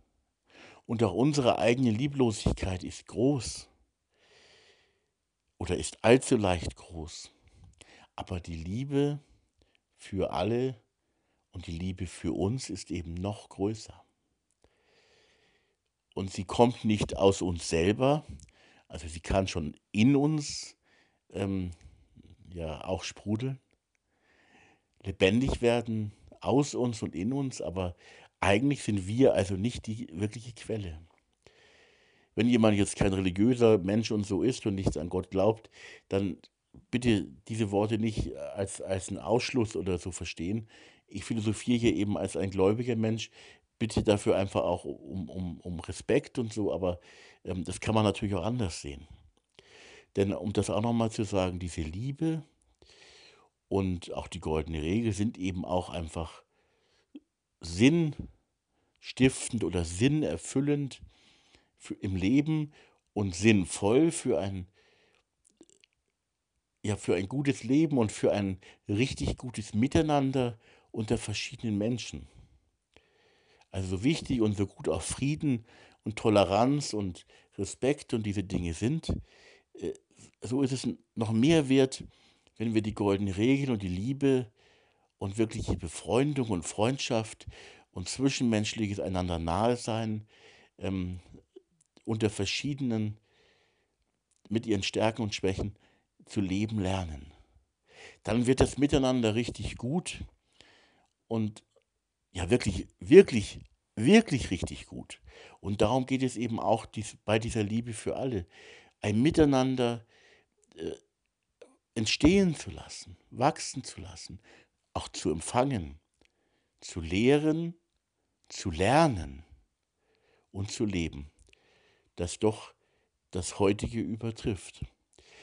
A: Und auch unsere eigene Lieblosigkeit ist groß oder ist allzu leicht groß. Aber die Liebe für alle und die Liebe für uns ist eben noch größer. Und sie kommt nicht aus uns selber, also sie kann schon in uns ähm, ja auch sprudeln, lebendig werden aus uns und in uns, aber eigentlich sind wir also nicht die wirkliche Quelle. Wenn jemand jetzt kein religiöser Mensch und so ist und nichts an Gott glaubt, dann bitte diese Worte nicht als, als einen Ausschluss oder so verstehen. Ich philosophiere hier eben als ein gläubiger Mensch, bitte dafür einfach auch um, um, um Respekt und so, aber ähm, das kann man natürlich auch anders sehen. Denn um das auch nochmal zu sagen, diese Liebe und auch die goldene Regel sind eben auch einfach sinnstiftend oder sinnerfüllend im Leben und sinnvoll für ein, ja, für ein gutes Leben und für ein richtig gutes Miteinander unter verschiedenen Menschen. Also so wichtig und so gut auch Frieden und Toleranz und Respekt und diese Dinge sind, so ist es noch mehr wert, wenn wir die goldene Regel und die Liebe und wirkliche Befreundung und Freundschaft und zwischenmenschliches einander nahe sein ähm, unter verschiedenen, mit ihren Stärken und Schwächen zu leben lernen. Dann wird das Miteinander richtig gut und ja wirklich, wirklich, wirklich richtig gut. Und darum geht es eben auch dies, bei dieser Liebe für alle ein Miteinander äh, entstehen zu lassen, wachsen zu lassen, auch zu empfangen, zu lehren, zu lernen und zu leben, das doch das heutige übertrifft.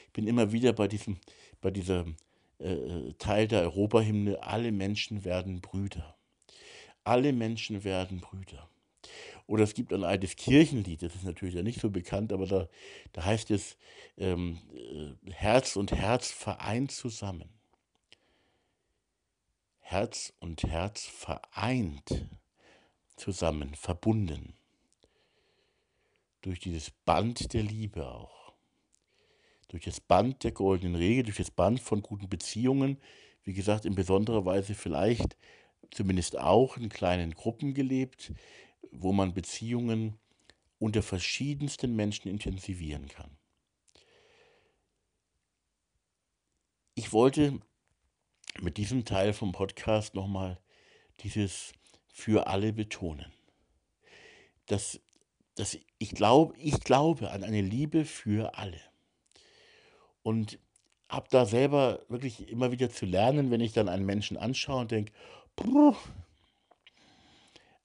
A: Ich bin immer wieder bei diesem, bei dieser äh, äh Teil der Europahymne, alle Menschen werden Brüder. Alle Menschen werden Brüder. Oder es gibt ein altes Kirchenlied, das ist natürlich ja nicht so bekannt, aber da, da heißt es ähm, äh, Herz und Herz vereint zusammen. Herz und Herz vereint zusammen, verbunden. Durch dieses Band der Liebe auch. Durch das Band der goldenen Regel, durch das Band von guten Beziehungen, wie gesagt, in besonderer Weise vielleicht zumindest auch in kleinen Gruppen gelebt, wo man Beziehungen unter verschiedensten Menschen intensivieren kann. Ich wollte mit diesem Teil vom Podcast nochmal dieses für alle betonen. Dass, dass ich, glaub, ich glaube an eine Liebe für alle. Und habe da selber wirklich immer wieder zu lernen, wenn ich dann einen Menschen anschaue und denke,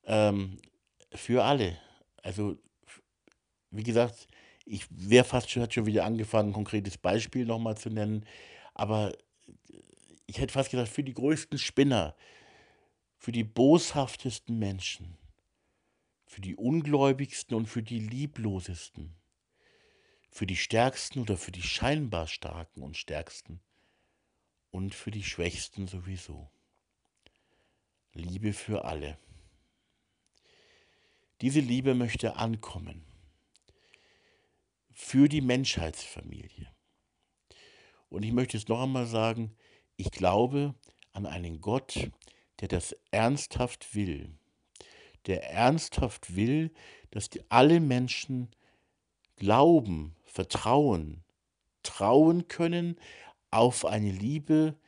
A: ähm, für alle. Also, wie gesagt, ich wäre fast schon, hat schon wieder angefangen, ein konkretes Beispiel nochmal zu nennen. Aber ich hätte fast gesagt, für die größten Spinner, für die boshaftesten Menschen, für die ungläubigsten und für die lieblosesten, für die Stärksten oder für die scheinbar Starken und Stärksten und für die Schwächsten sowieso. Liebe für alle. Diese Liebe möchte ankommen für die Menschheitsfamilie. Und ich möchte es noch einmal sagen, ich glaube an einen Gott, der das ernsthaft will, der ernsthaft will, dass alle Menschen glauben, vertrauen, trauen können auf eine Liebe,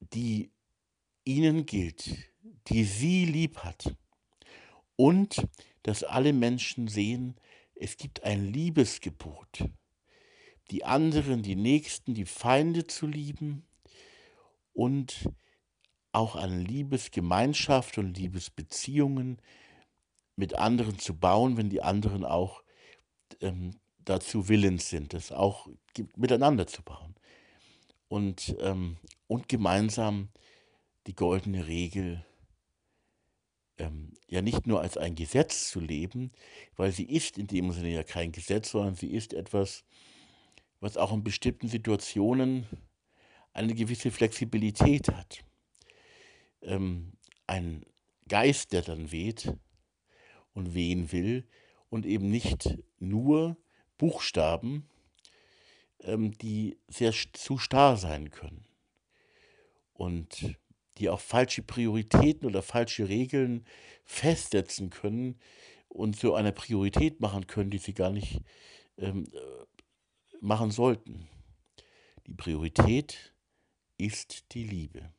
A: die ihnen gilt, die sie lieb hat. Und dass alle Menschen sehen, es gibt ein Liebesgebot, die anderen, die Nächsten, die Feinde zu lieben und auch an Liebesgemeinschaft und Liebesbeziehungen mit anderen zu bauen, wenn die anderen auch ähm, dazu willens sind, das auch miteinander zu bauen. Und, ähm, und gemeinsam die goldene Regel ähm, ja nicht nur als ein Gesetz zu leben, weil sie ist in dem Sinne ja kein Gesetz, sondern sie ist etwas, was auch in bestimmten Situationen eine gewisse Flexibilität hat. Ähm, ein Geist, der dann weht und wehen will und eben nicht nur Buchstaben, ähm, die sehr zu starr sein können und die auch falsche Prioritäten oder falsche Regeln festsetzen können und so eine Priorität machen können, die sie gar nicht ähm, machen sollten. Die Priorität ist die Liebe.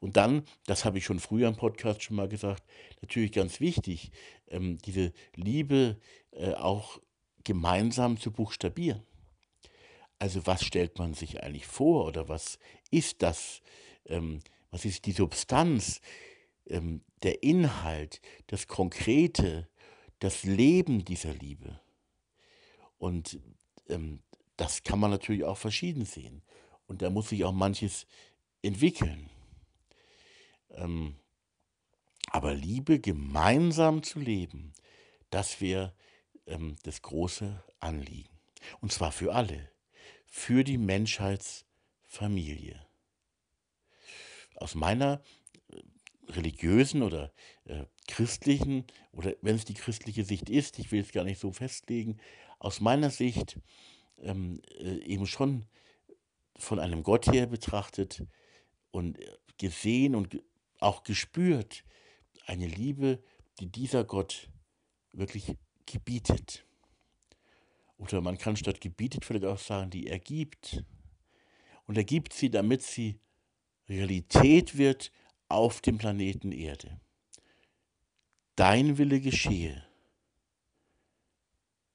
A: Und dann, das habe ich schon früher im Podcast schon mal gesagt, natürlich ganz wichtig, ähm, diese Liebe äh, auch gemeinsam zu buchstabieren. Also was stellt man sich eigentlich vor oder was ist das, ähm, was ist die Substanz, ähm, der Inhalt, das Konkrete, das Leben dieser Liebe. Und ähm, das kann man natürlich auch verschieden sehen. Und da muss sich auch manches entwickeln. Ähm, aber Liebe gemeinsam zu leben, das wäre ähm, das große Anliegen. Und zwar für alle, für die Menschheitsfamilie. Aus meiner äh, religiösen oder äh, christlichen, oder wenn es die christliche Sicht ist, ich will es gar nicht so festlegen, aus meiner Sicht ähm, äh, eben schon von einem Gott her betrachtet und gesehen und auch gespürt, eine Liebe, die dieser Gott wirklich gebietet. Oder man kann statt gebietet vielleicht auch sagen, die er gibt. Und er gibt sie, damit sie Realität wird auf dem Planeten Erde. Dein Wille geschehe,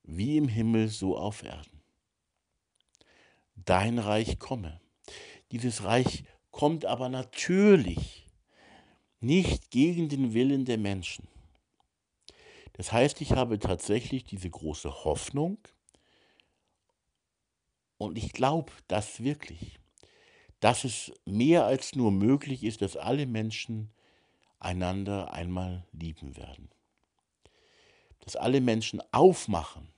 A: wie im Himmel so auf Erden. Dein Reich komme. Dieses Reich kommt aber natürlich nicht gegen den Willen der Menschen. Das heißt, ich habe tatsächlich diese große Hoffnung und ich glaube das wirklich, dass es mehr als nur möglich ist, dass alle Menschen einander einmal lieben werden. Dass alle Menschen aufmachen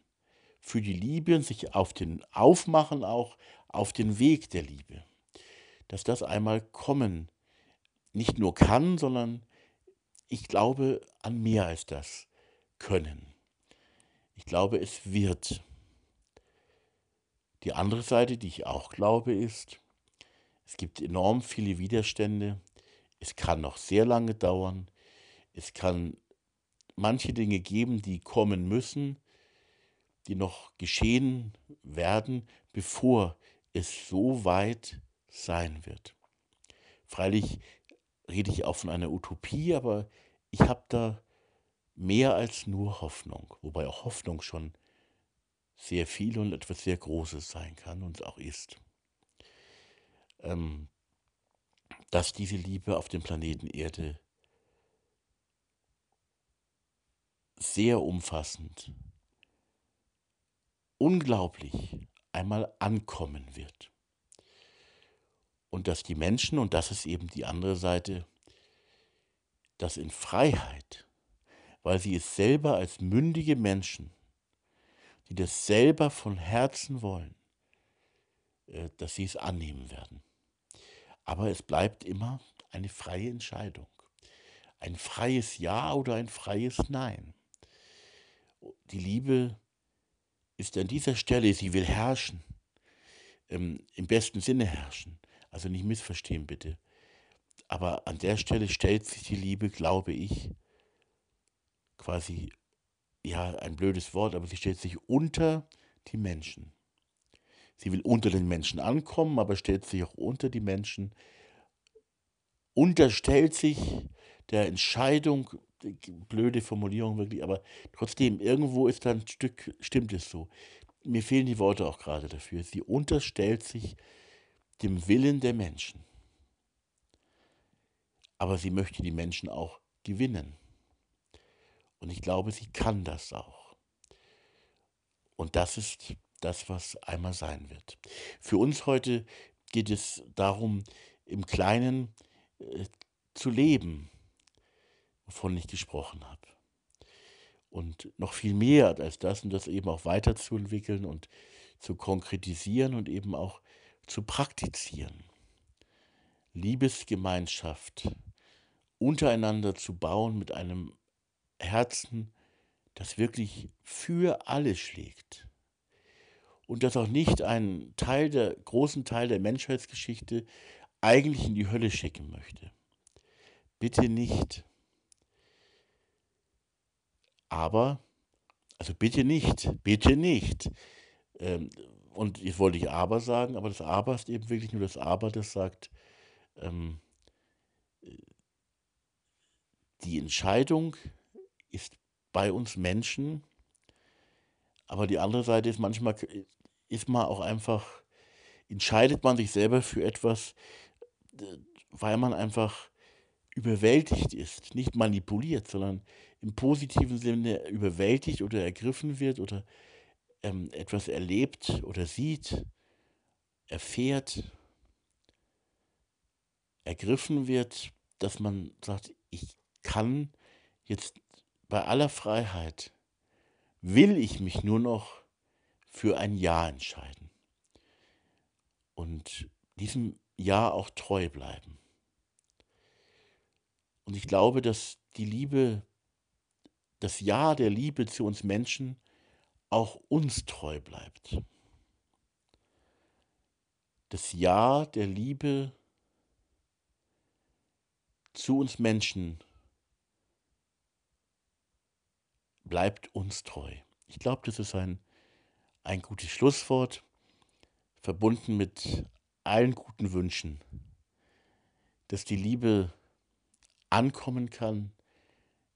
A: für die Liebe und sich auf den aufmachen auch auf den Weg der Liebe. Dass das einmal kommen nicht nur kann, sondern ich glaube an mehr als das können. Ich glaube, es wird. Die andere Seite, die ich auch glaube, ist, es gibt enorm viele Widerstände. Es kann noch sehr lange dauern. Es kann manche Dinge geben, die kommen müssen, die noch geschehen werden, bevor es so weit sein wird. Freilich rede ich auch von einer Utopie, aber ich habe da mehr als nur Hoffnung, wobei auch Hoffnung schon sehr viel und etwas sehr Großes sein kann und auch ist. Ähm, dass diese Liebe auf dem Planeten Erde sehr umfassend, unglaublich einmal ankommen wird und dass die Menschen, und das ist eben die andere Seite, das in Freiheit, weil sie es selber als mündige Menschen die das selber von Herzen wollen, äh, dass sie es annehmen werden. Aber es bleibt immer eine freie Entscheidung. Ein freies Ja oder ein freies Nein. Die Liebe ist an dieser Stelle, sie will herrschen, ähm, im besten Sinne herrschen. Also nicht missverstehen bitte. Aber an der Stelle stellt sich die Liebe, glaube ich, quasi, ja, ein blödes Wort, aber sie stellt sich unter die Menschen. Sie will unter den Menschen ankommen, aber stellt sich auch unter die Menschen, unterstellt sich der Entscheidung, blöde Formulierung wirklich, aber trotzdem, irgendwo ist da ein Stück, stimmt es so. Mir fehlen die Worte auch gerade dafür. Sie unterstellt sich dem Willen der Menschen. Aber sie möchte die Menschen auch gewinnen. Und ich glaube, sie kann das auch. Und das ist das, was einmal sein wird. Für uns heute geht es darum, im Kleinen äh, zu leben, wovon ich gesprochen habe. Und noch viel mehr als das und das eben auch weiterzuentwickeln und zu konkretisieren und eben auch zu praktizieren. Liebesgemeinschaft untereinander zu bauen mit einem Herzen, das wirklich für alle schlägt und das auch nicht einen Teil der großen Teil der Menschheitsgeschichte eigentlich in die Hölle schicken möchte. Bitte nicht. Aber, also bitte nicht, bitte nicht. Ähm, und jetzt wollte ich aber sagen, aber das aber ist eben wirklich nur das aber, das sagt, ähm, die Entscheidung ist bei uns Menschen, aber die andere Seite ist manchmal, ist man auch einfach, entscheidet man sich selber für etwas, weil man einfach überwältigt ist, nicht manipuliert, sondern im positiven Sinne überwältigt oder ergriffen wird oder ähm, etwas erlebt oder sieht, erfährt, ergriffen wird, dass man sagt, ich kann jetzt bei aller Freiheit, will ich mich nur noch für ein Ja entscheiden und diesem Ja auch treu bleiben. Und ich glaube, dass die Liebe, das Ja der Liebe zu uns Menschen auch uns treu bleibt. Das Ja der Liebe zu uns Menschen bleibt uns treu. Ich glaube, das ist ein, ein gutes Schlusswort, verbunden mit allen guten Wünschen, dass die Liebe ankommen kann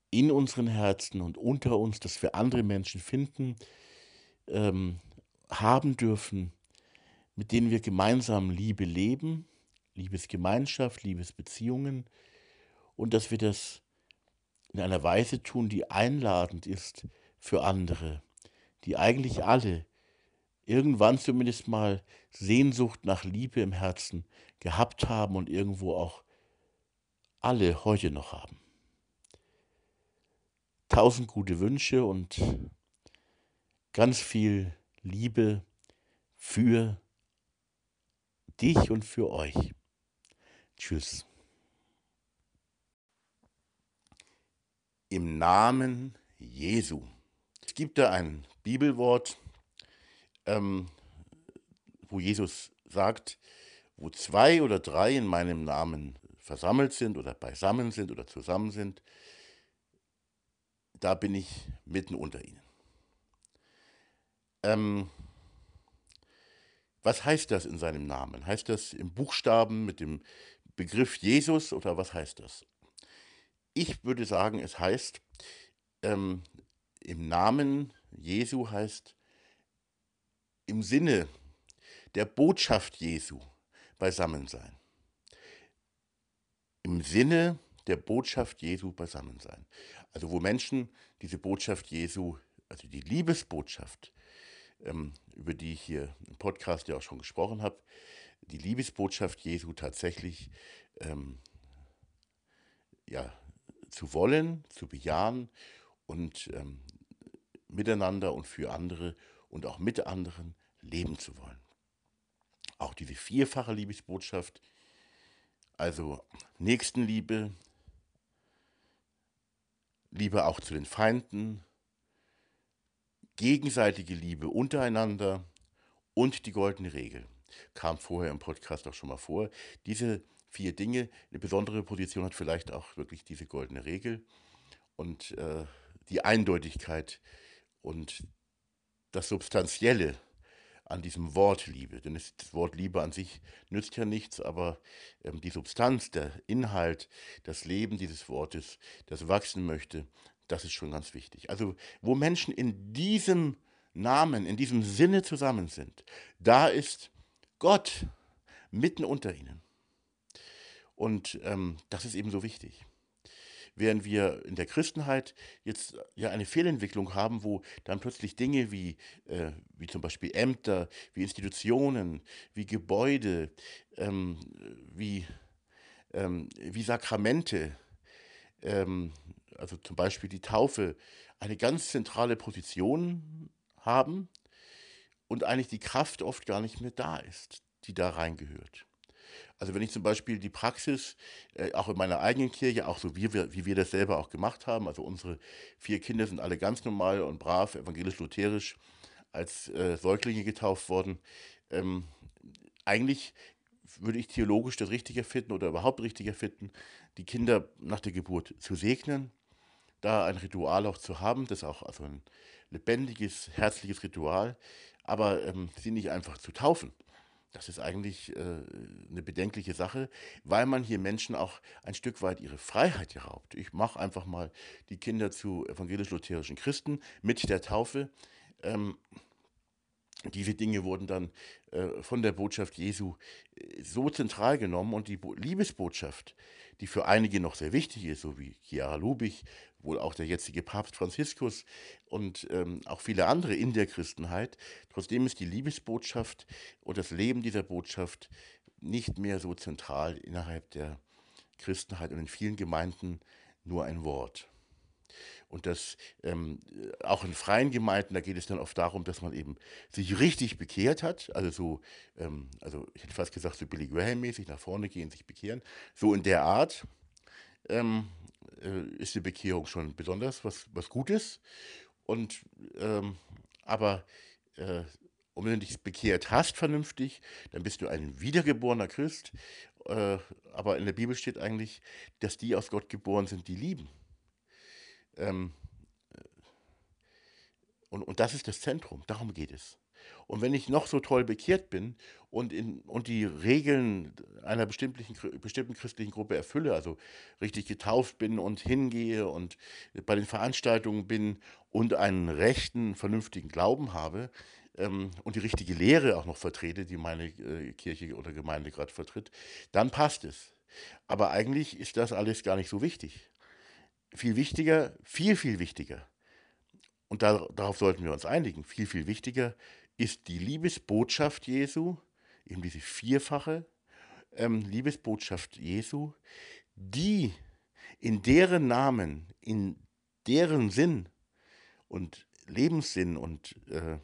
A: in unseren Herzen und unter uns, dass wir andere Menschen finden, ähm, haben dürfen, mit denen wir gemeinsam Liebe leben, Liebesgemeinschaft, Liebesbeziehungen und dass wir das in einer Weise tun, die einladend ist für andere, die eigentlich alle irgendwann zumindest mal Sehnsucht nach Liebe im Herzen gehabt haben und irgendwo auch alle heute noch haben. Tausend gute Wünsche und ganz viel Liebe für dich und für euch. Tschüss. Im Namen Jesu. Es gibt da ein Bibelwort, ähm, wo Jesus sagt, wo zwei oder drei in meinem Namen versammelt sind oder beisammen sind oder zusammen sind, da bin ich mitten unter ihnen. Ähm, was heißt das in seinem Namen? Heißt das im Buchstaben mit dem Begriff Jesus oder was heißt das? Ich würde sagen, es heißt, ähm, im Namen Jesu heißt im Sinne der Botschaft Jesu beisammen sein im Sinne der Botschaft Jesu beisammen sein. Also wo Menschen diese Botschaft Jesu, also die Liebesbotschaft, ähm, über die ich hier im Podcast ja auch schon gesprochen habe, die Liebesbotschaft Jesu tatsächlich ähm, ja, zu wollen, zu bejahen und ähm, miteinander und für andere und auch mit anderen leben zu wollen. Auch diese vierfache Liebesbotschaft, also Nächstenliebe, Liebe auch zu den Feinden, gegenseitige Liebe untereinander und die goldene Regel. Kam vorher im Podcast auch schon mal vor. Diese vier Dinge, eine besondere Position hat vielleicht auch wirklich diese goldene Regel und äh, die Eindeutigkeit und das Substanzielle an diesem Wort Liebe. Denn das Wort Liebe an sich nützt ja nichts, aber ähm, die Substanz, der Inhalt, das Leben dieses Wortes, das wachsen möchte, das ist schon ganz wichtig. Also wo Menschen in diesem Namen, in diesem Sinne zusammen sind, da ist Gott mitten unter ihnen. Und ähm, das ist eben so wichtig während wir in der Christenheit jetzt ja eine Fehlentwicklung haben, wo dann plötzlich Dinge wie, äh, wie zum Beispiel Ämter, wie Institutionen, wie Gebäude, ähm, wie, ähm, wie Sakramente, ähm, also zum Beispiel die Taufe, eine ganz zentrale Position haben und eigentlich die Kraft oft gar nicht mehr da ist, die da reingehört. Also wenn ich zum Beispiel die Praxis, äh, auch in meiner eigenen Kirche, auch so wie wir, wie wir das selber auch gemacht haben, also unsere vier Kinder sind alle ganz normal und brav, evangelisch-lutherisch, als äh, Säuglinge getauft worden. Ähm, eigentlich würde ich theologisch das richtiger finden oder überhaupt richtiger finden, die Kinder nach der Geburt zu segnen, da ein Ritual auch zu haben, das auch also ein lebendiges, herzliches Ritual, aber ähm, sie nicht einfach zu taufen. Das ist eigentlich äh, eine bedenkliche Sache, weil man hier Menschen auch ein Stück weit ihre Freiheit raubt. Ich mache einfach mal die Kinder zu evangelisch-lutherischen Christen mit der Taufe. Ähm, diese Dinge wurden dann äh, von der Botschaft Jesu äh, so zentral genommen und die Bo Liebesbotschaft, die für einige noch sehr wichtig ist, so wie Chiara Lubich, wohl auch der jetzige Papst Franziskus und ähm, auch viele andere in der Christenheit, trotzdem ist die Liebesbotschaft und das Leben dieser Botschaft nicht mehr so zentral innerhalb der Christenheit und in vielen Gemeinden nur ein Wort. Und das ähm, auch in freien Gemeinden, da geht es dann oft darum, dass man eben sich richtig bekehrt hat. Also so, ähm, also ich hätte fast gesagt, so Billy Graham-mäßig nach vorne gehen, sich bekehren. So in der Art ähm, äh, ist die Bekehrung schon besonders was, was Gutes. Und ähm, aber äh, und wenn du dich bekehrt hast vernünftig, dann bist du ein wiedergeborener Christ. Äh, aber in der Bibel steht eigentlich, dass die aus Gott geboren sind, die lieben. Ähm, äh, und, und das ist das Zentrum, darum geht es. Und wenn ich noch so toll bekehrt bin und, in, und die Regeln einer bestimmten, bestimmten christlichen Gruppe erfülle, also richtig getauft bin und hingehe und bei den Veranstaltungen bin und einen rechten, vernünftigen Glauben habe ähm, und die richtige Lehre auch noch vertrete, die meine äh, Kirche oder Gemeinde gerade vertritt, dann passt es. Aber eigentlich ist das alles gar nicht so wichtig viel wichtiger, viel, viel wichtiger, und da, darauf sollten wir uns einigen, viel, viel wichtiger ist die Liebesbotschaft Jesu, eben diese vierfache ähm, Liebesbotschaft Jesu, die in deren Namen, in deren Sinn und Lebenssinn und äh,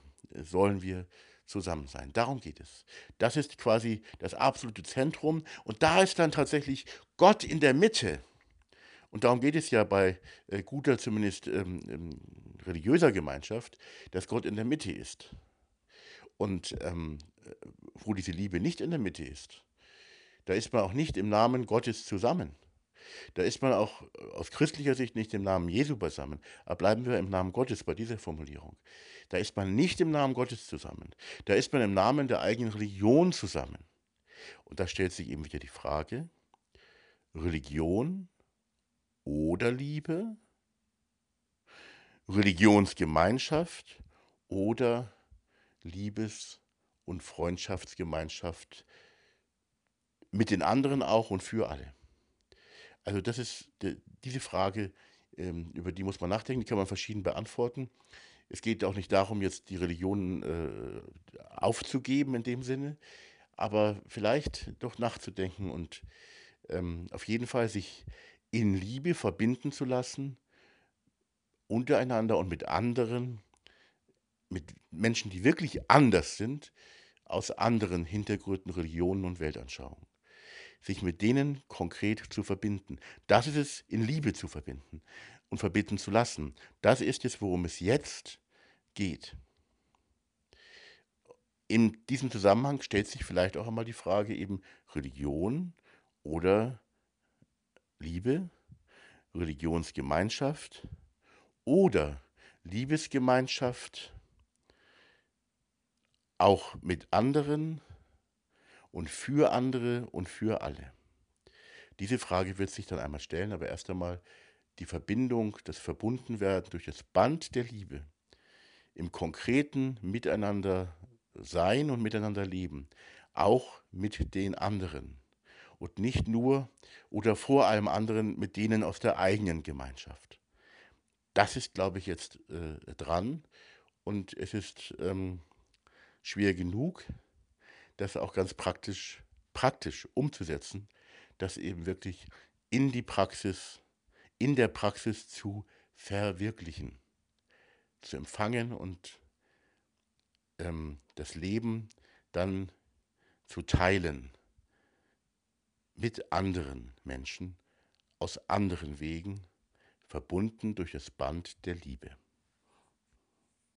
A: sollen wir zusammen sein. Darum geht es. Das ist quasi das absolute Zentrum und da ist dann tatsächlich Gott in der Mitte. Und darum geht es ja bei äh, guter, zumindest ähm, ähm, religiöser Gemeinschaft, dass Gott in der Mitte ist. Und ähm, wo diese Liebe nicht in der Mitte ist, da ist man auch nicht im Namen Gottes zusammen. Da ist man auch aus christlicher Sicht nicht im Namen Jesu beisammen. Aber bleiben wir im Namen Gottes bei dieser Formulierung. Da ist man nicht im Namen Gottes zusammen. Da ist man im Namen der eigenen Religion zusammen. Und da stellt sich eben wieder die Frage, Religion oder Liebe, Religionsgemeinschaft oder Liebes- und Freundschaftsgemeinschaft mit den anderen auch und für alle. Also das ist diese Frage, ähm, über die muss man nachdenken, die kann man verschieden beantworten. Es geht auch nicht darum, jetzt die Religionen äh, aufzugeben in dem Sinne, aber vielleicht doch nachzudenken und ähm, auf jeden Fall sich in Liebe verbinden zu lassen, untereinander und mit anderen, mit Menschen, die wirklich anders sind, aus anderen Hintergründen, Religionen und Weltanschauungen. Sich mit denen konkret zu verbinden. Das ist es, in Liebe zu verbinden und verbinden zu lassen. Das ist es, worum es jetzt geht. In diesem Zusammenhang stellt sich vielleicht auch einmal die Frage eben Religion oder Liebe, Religionsgemeinschaft oder Liebesgemeinschaft auch mit anderen und für andere und für alle. Diese Frage wird sich dann einmal stellen, aber erst einmal die Verbindung, das Verbundenwerden durch das Band der Liebe im konkreten Miteinander sein und miteinander leben, auch mit den anderen und nicht nur oder vor allem anderen mit denen aus der eigenen Gemeinschaft. Das ist, glaube ich, jetzt äh, dran und es ist ähm, schwer genug, das auch ganz praktisch, praktisch umzusetzen, das eben wirklich in die Praxis, in der Praxis zu verwirklichen, zu empfangen und ähm, das Leben dann zu teilen mit anderen Menschen aus anderen Wegen, verbunden durch das Band der Liebe.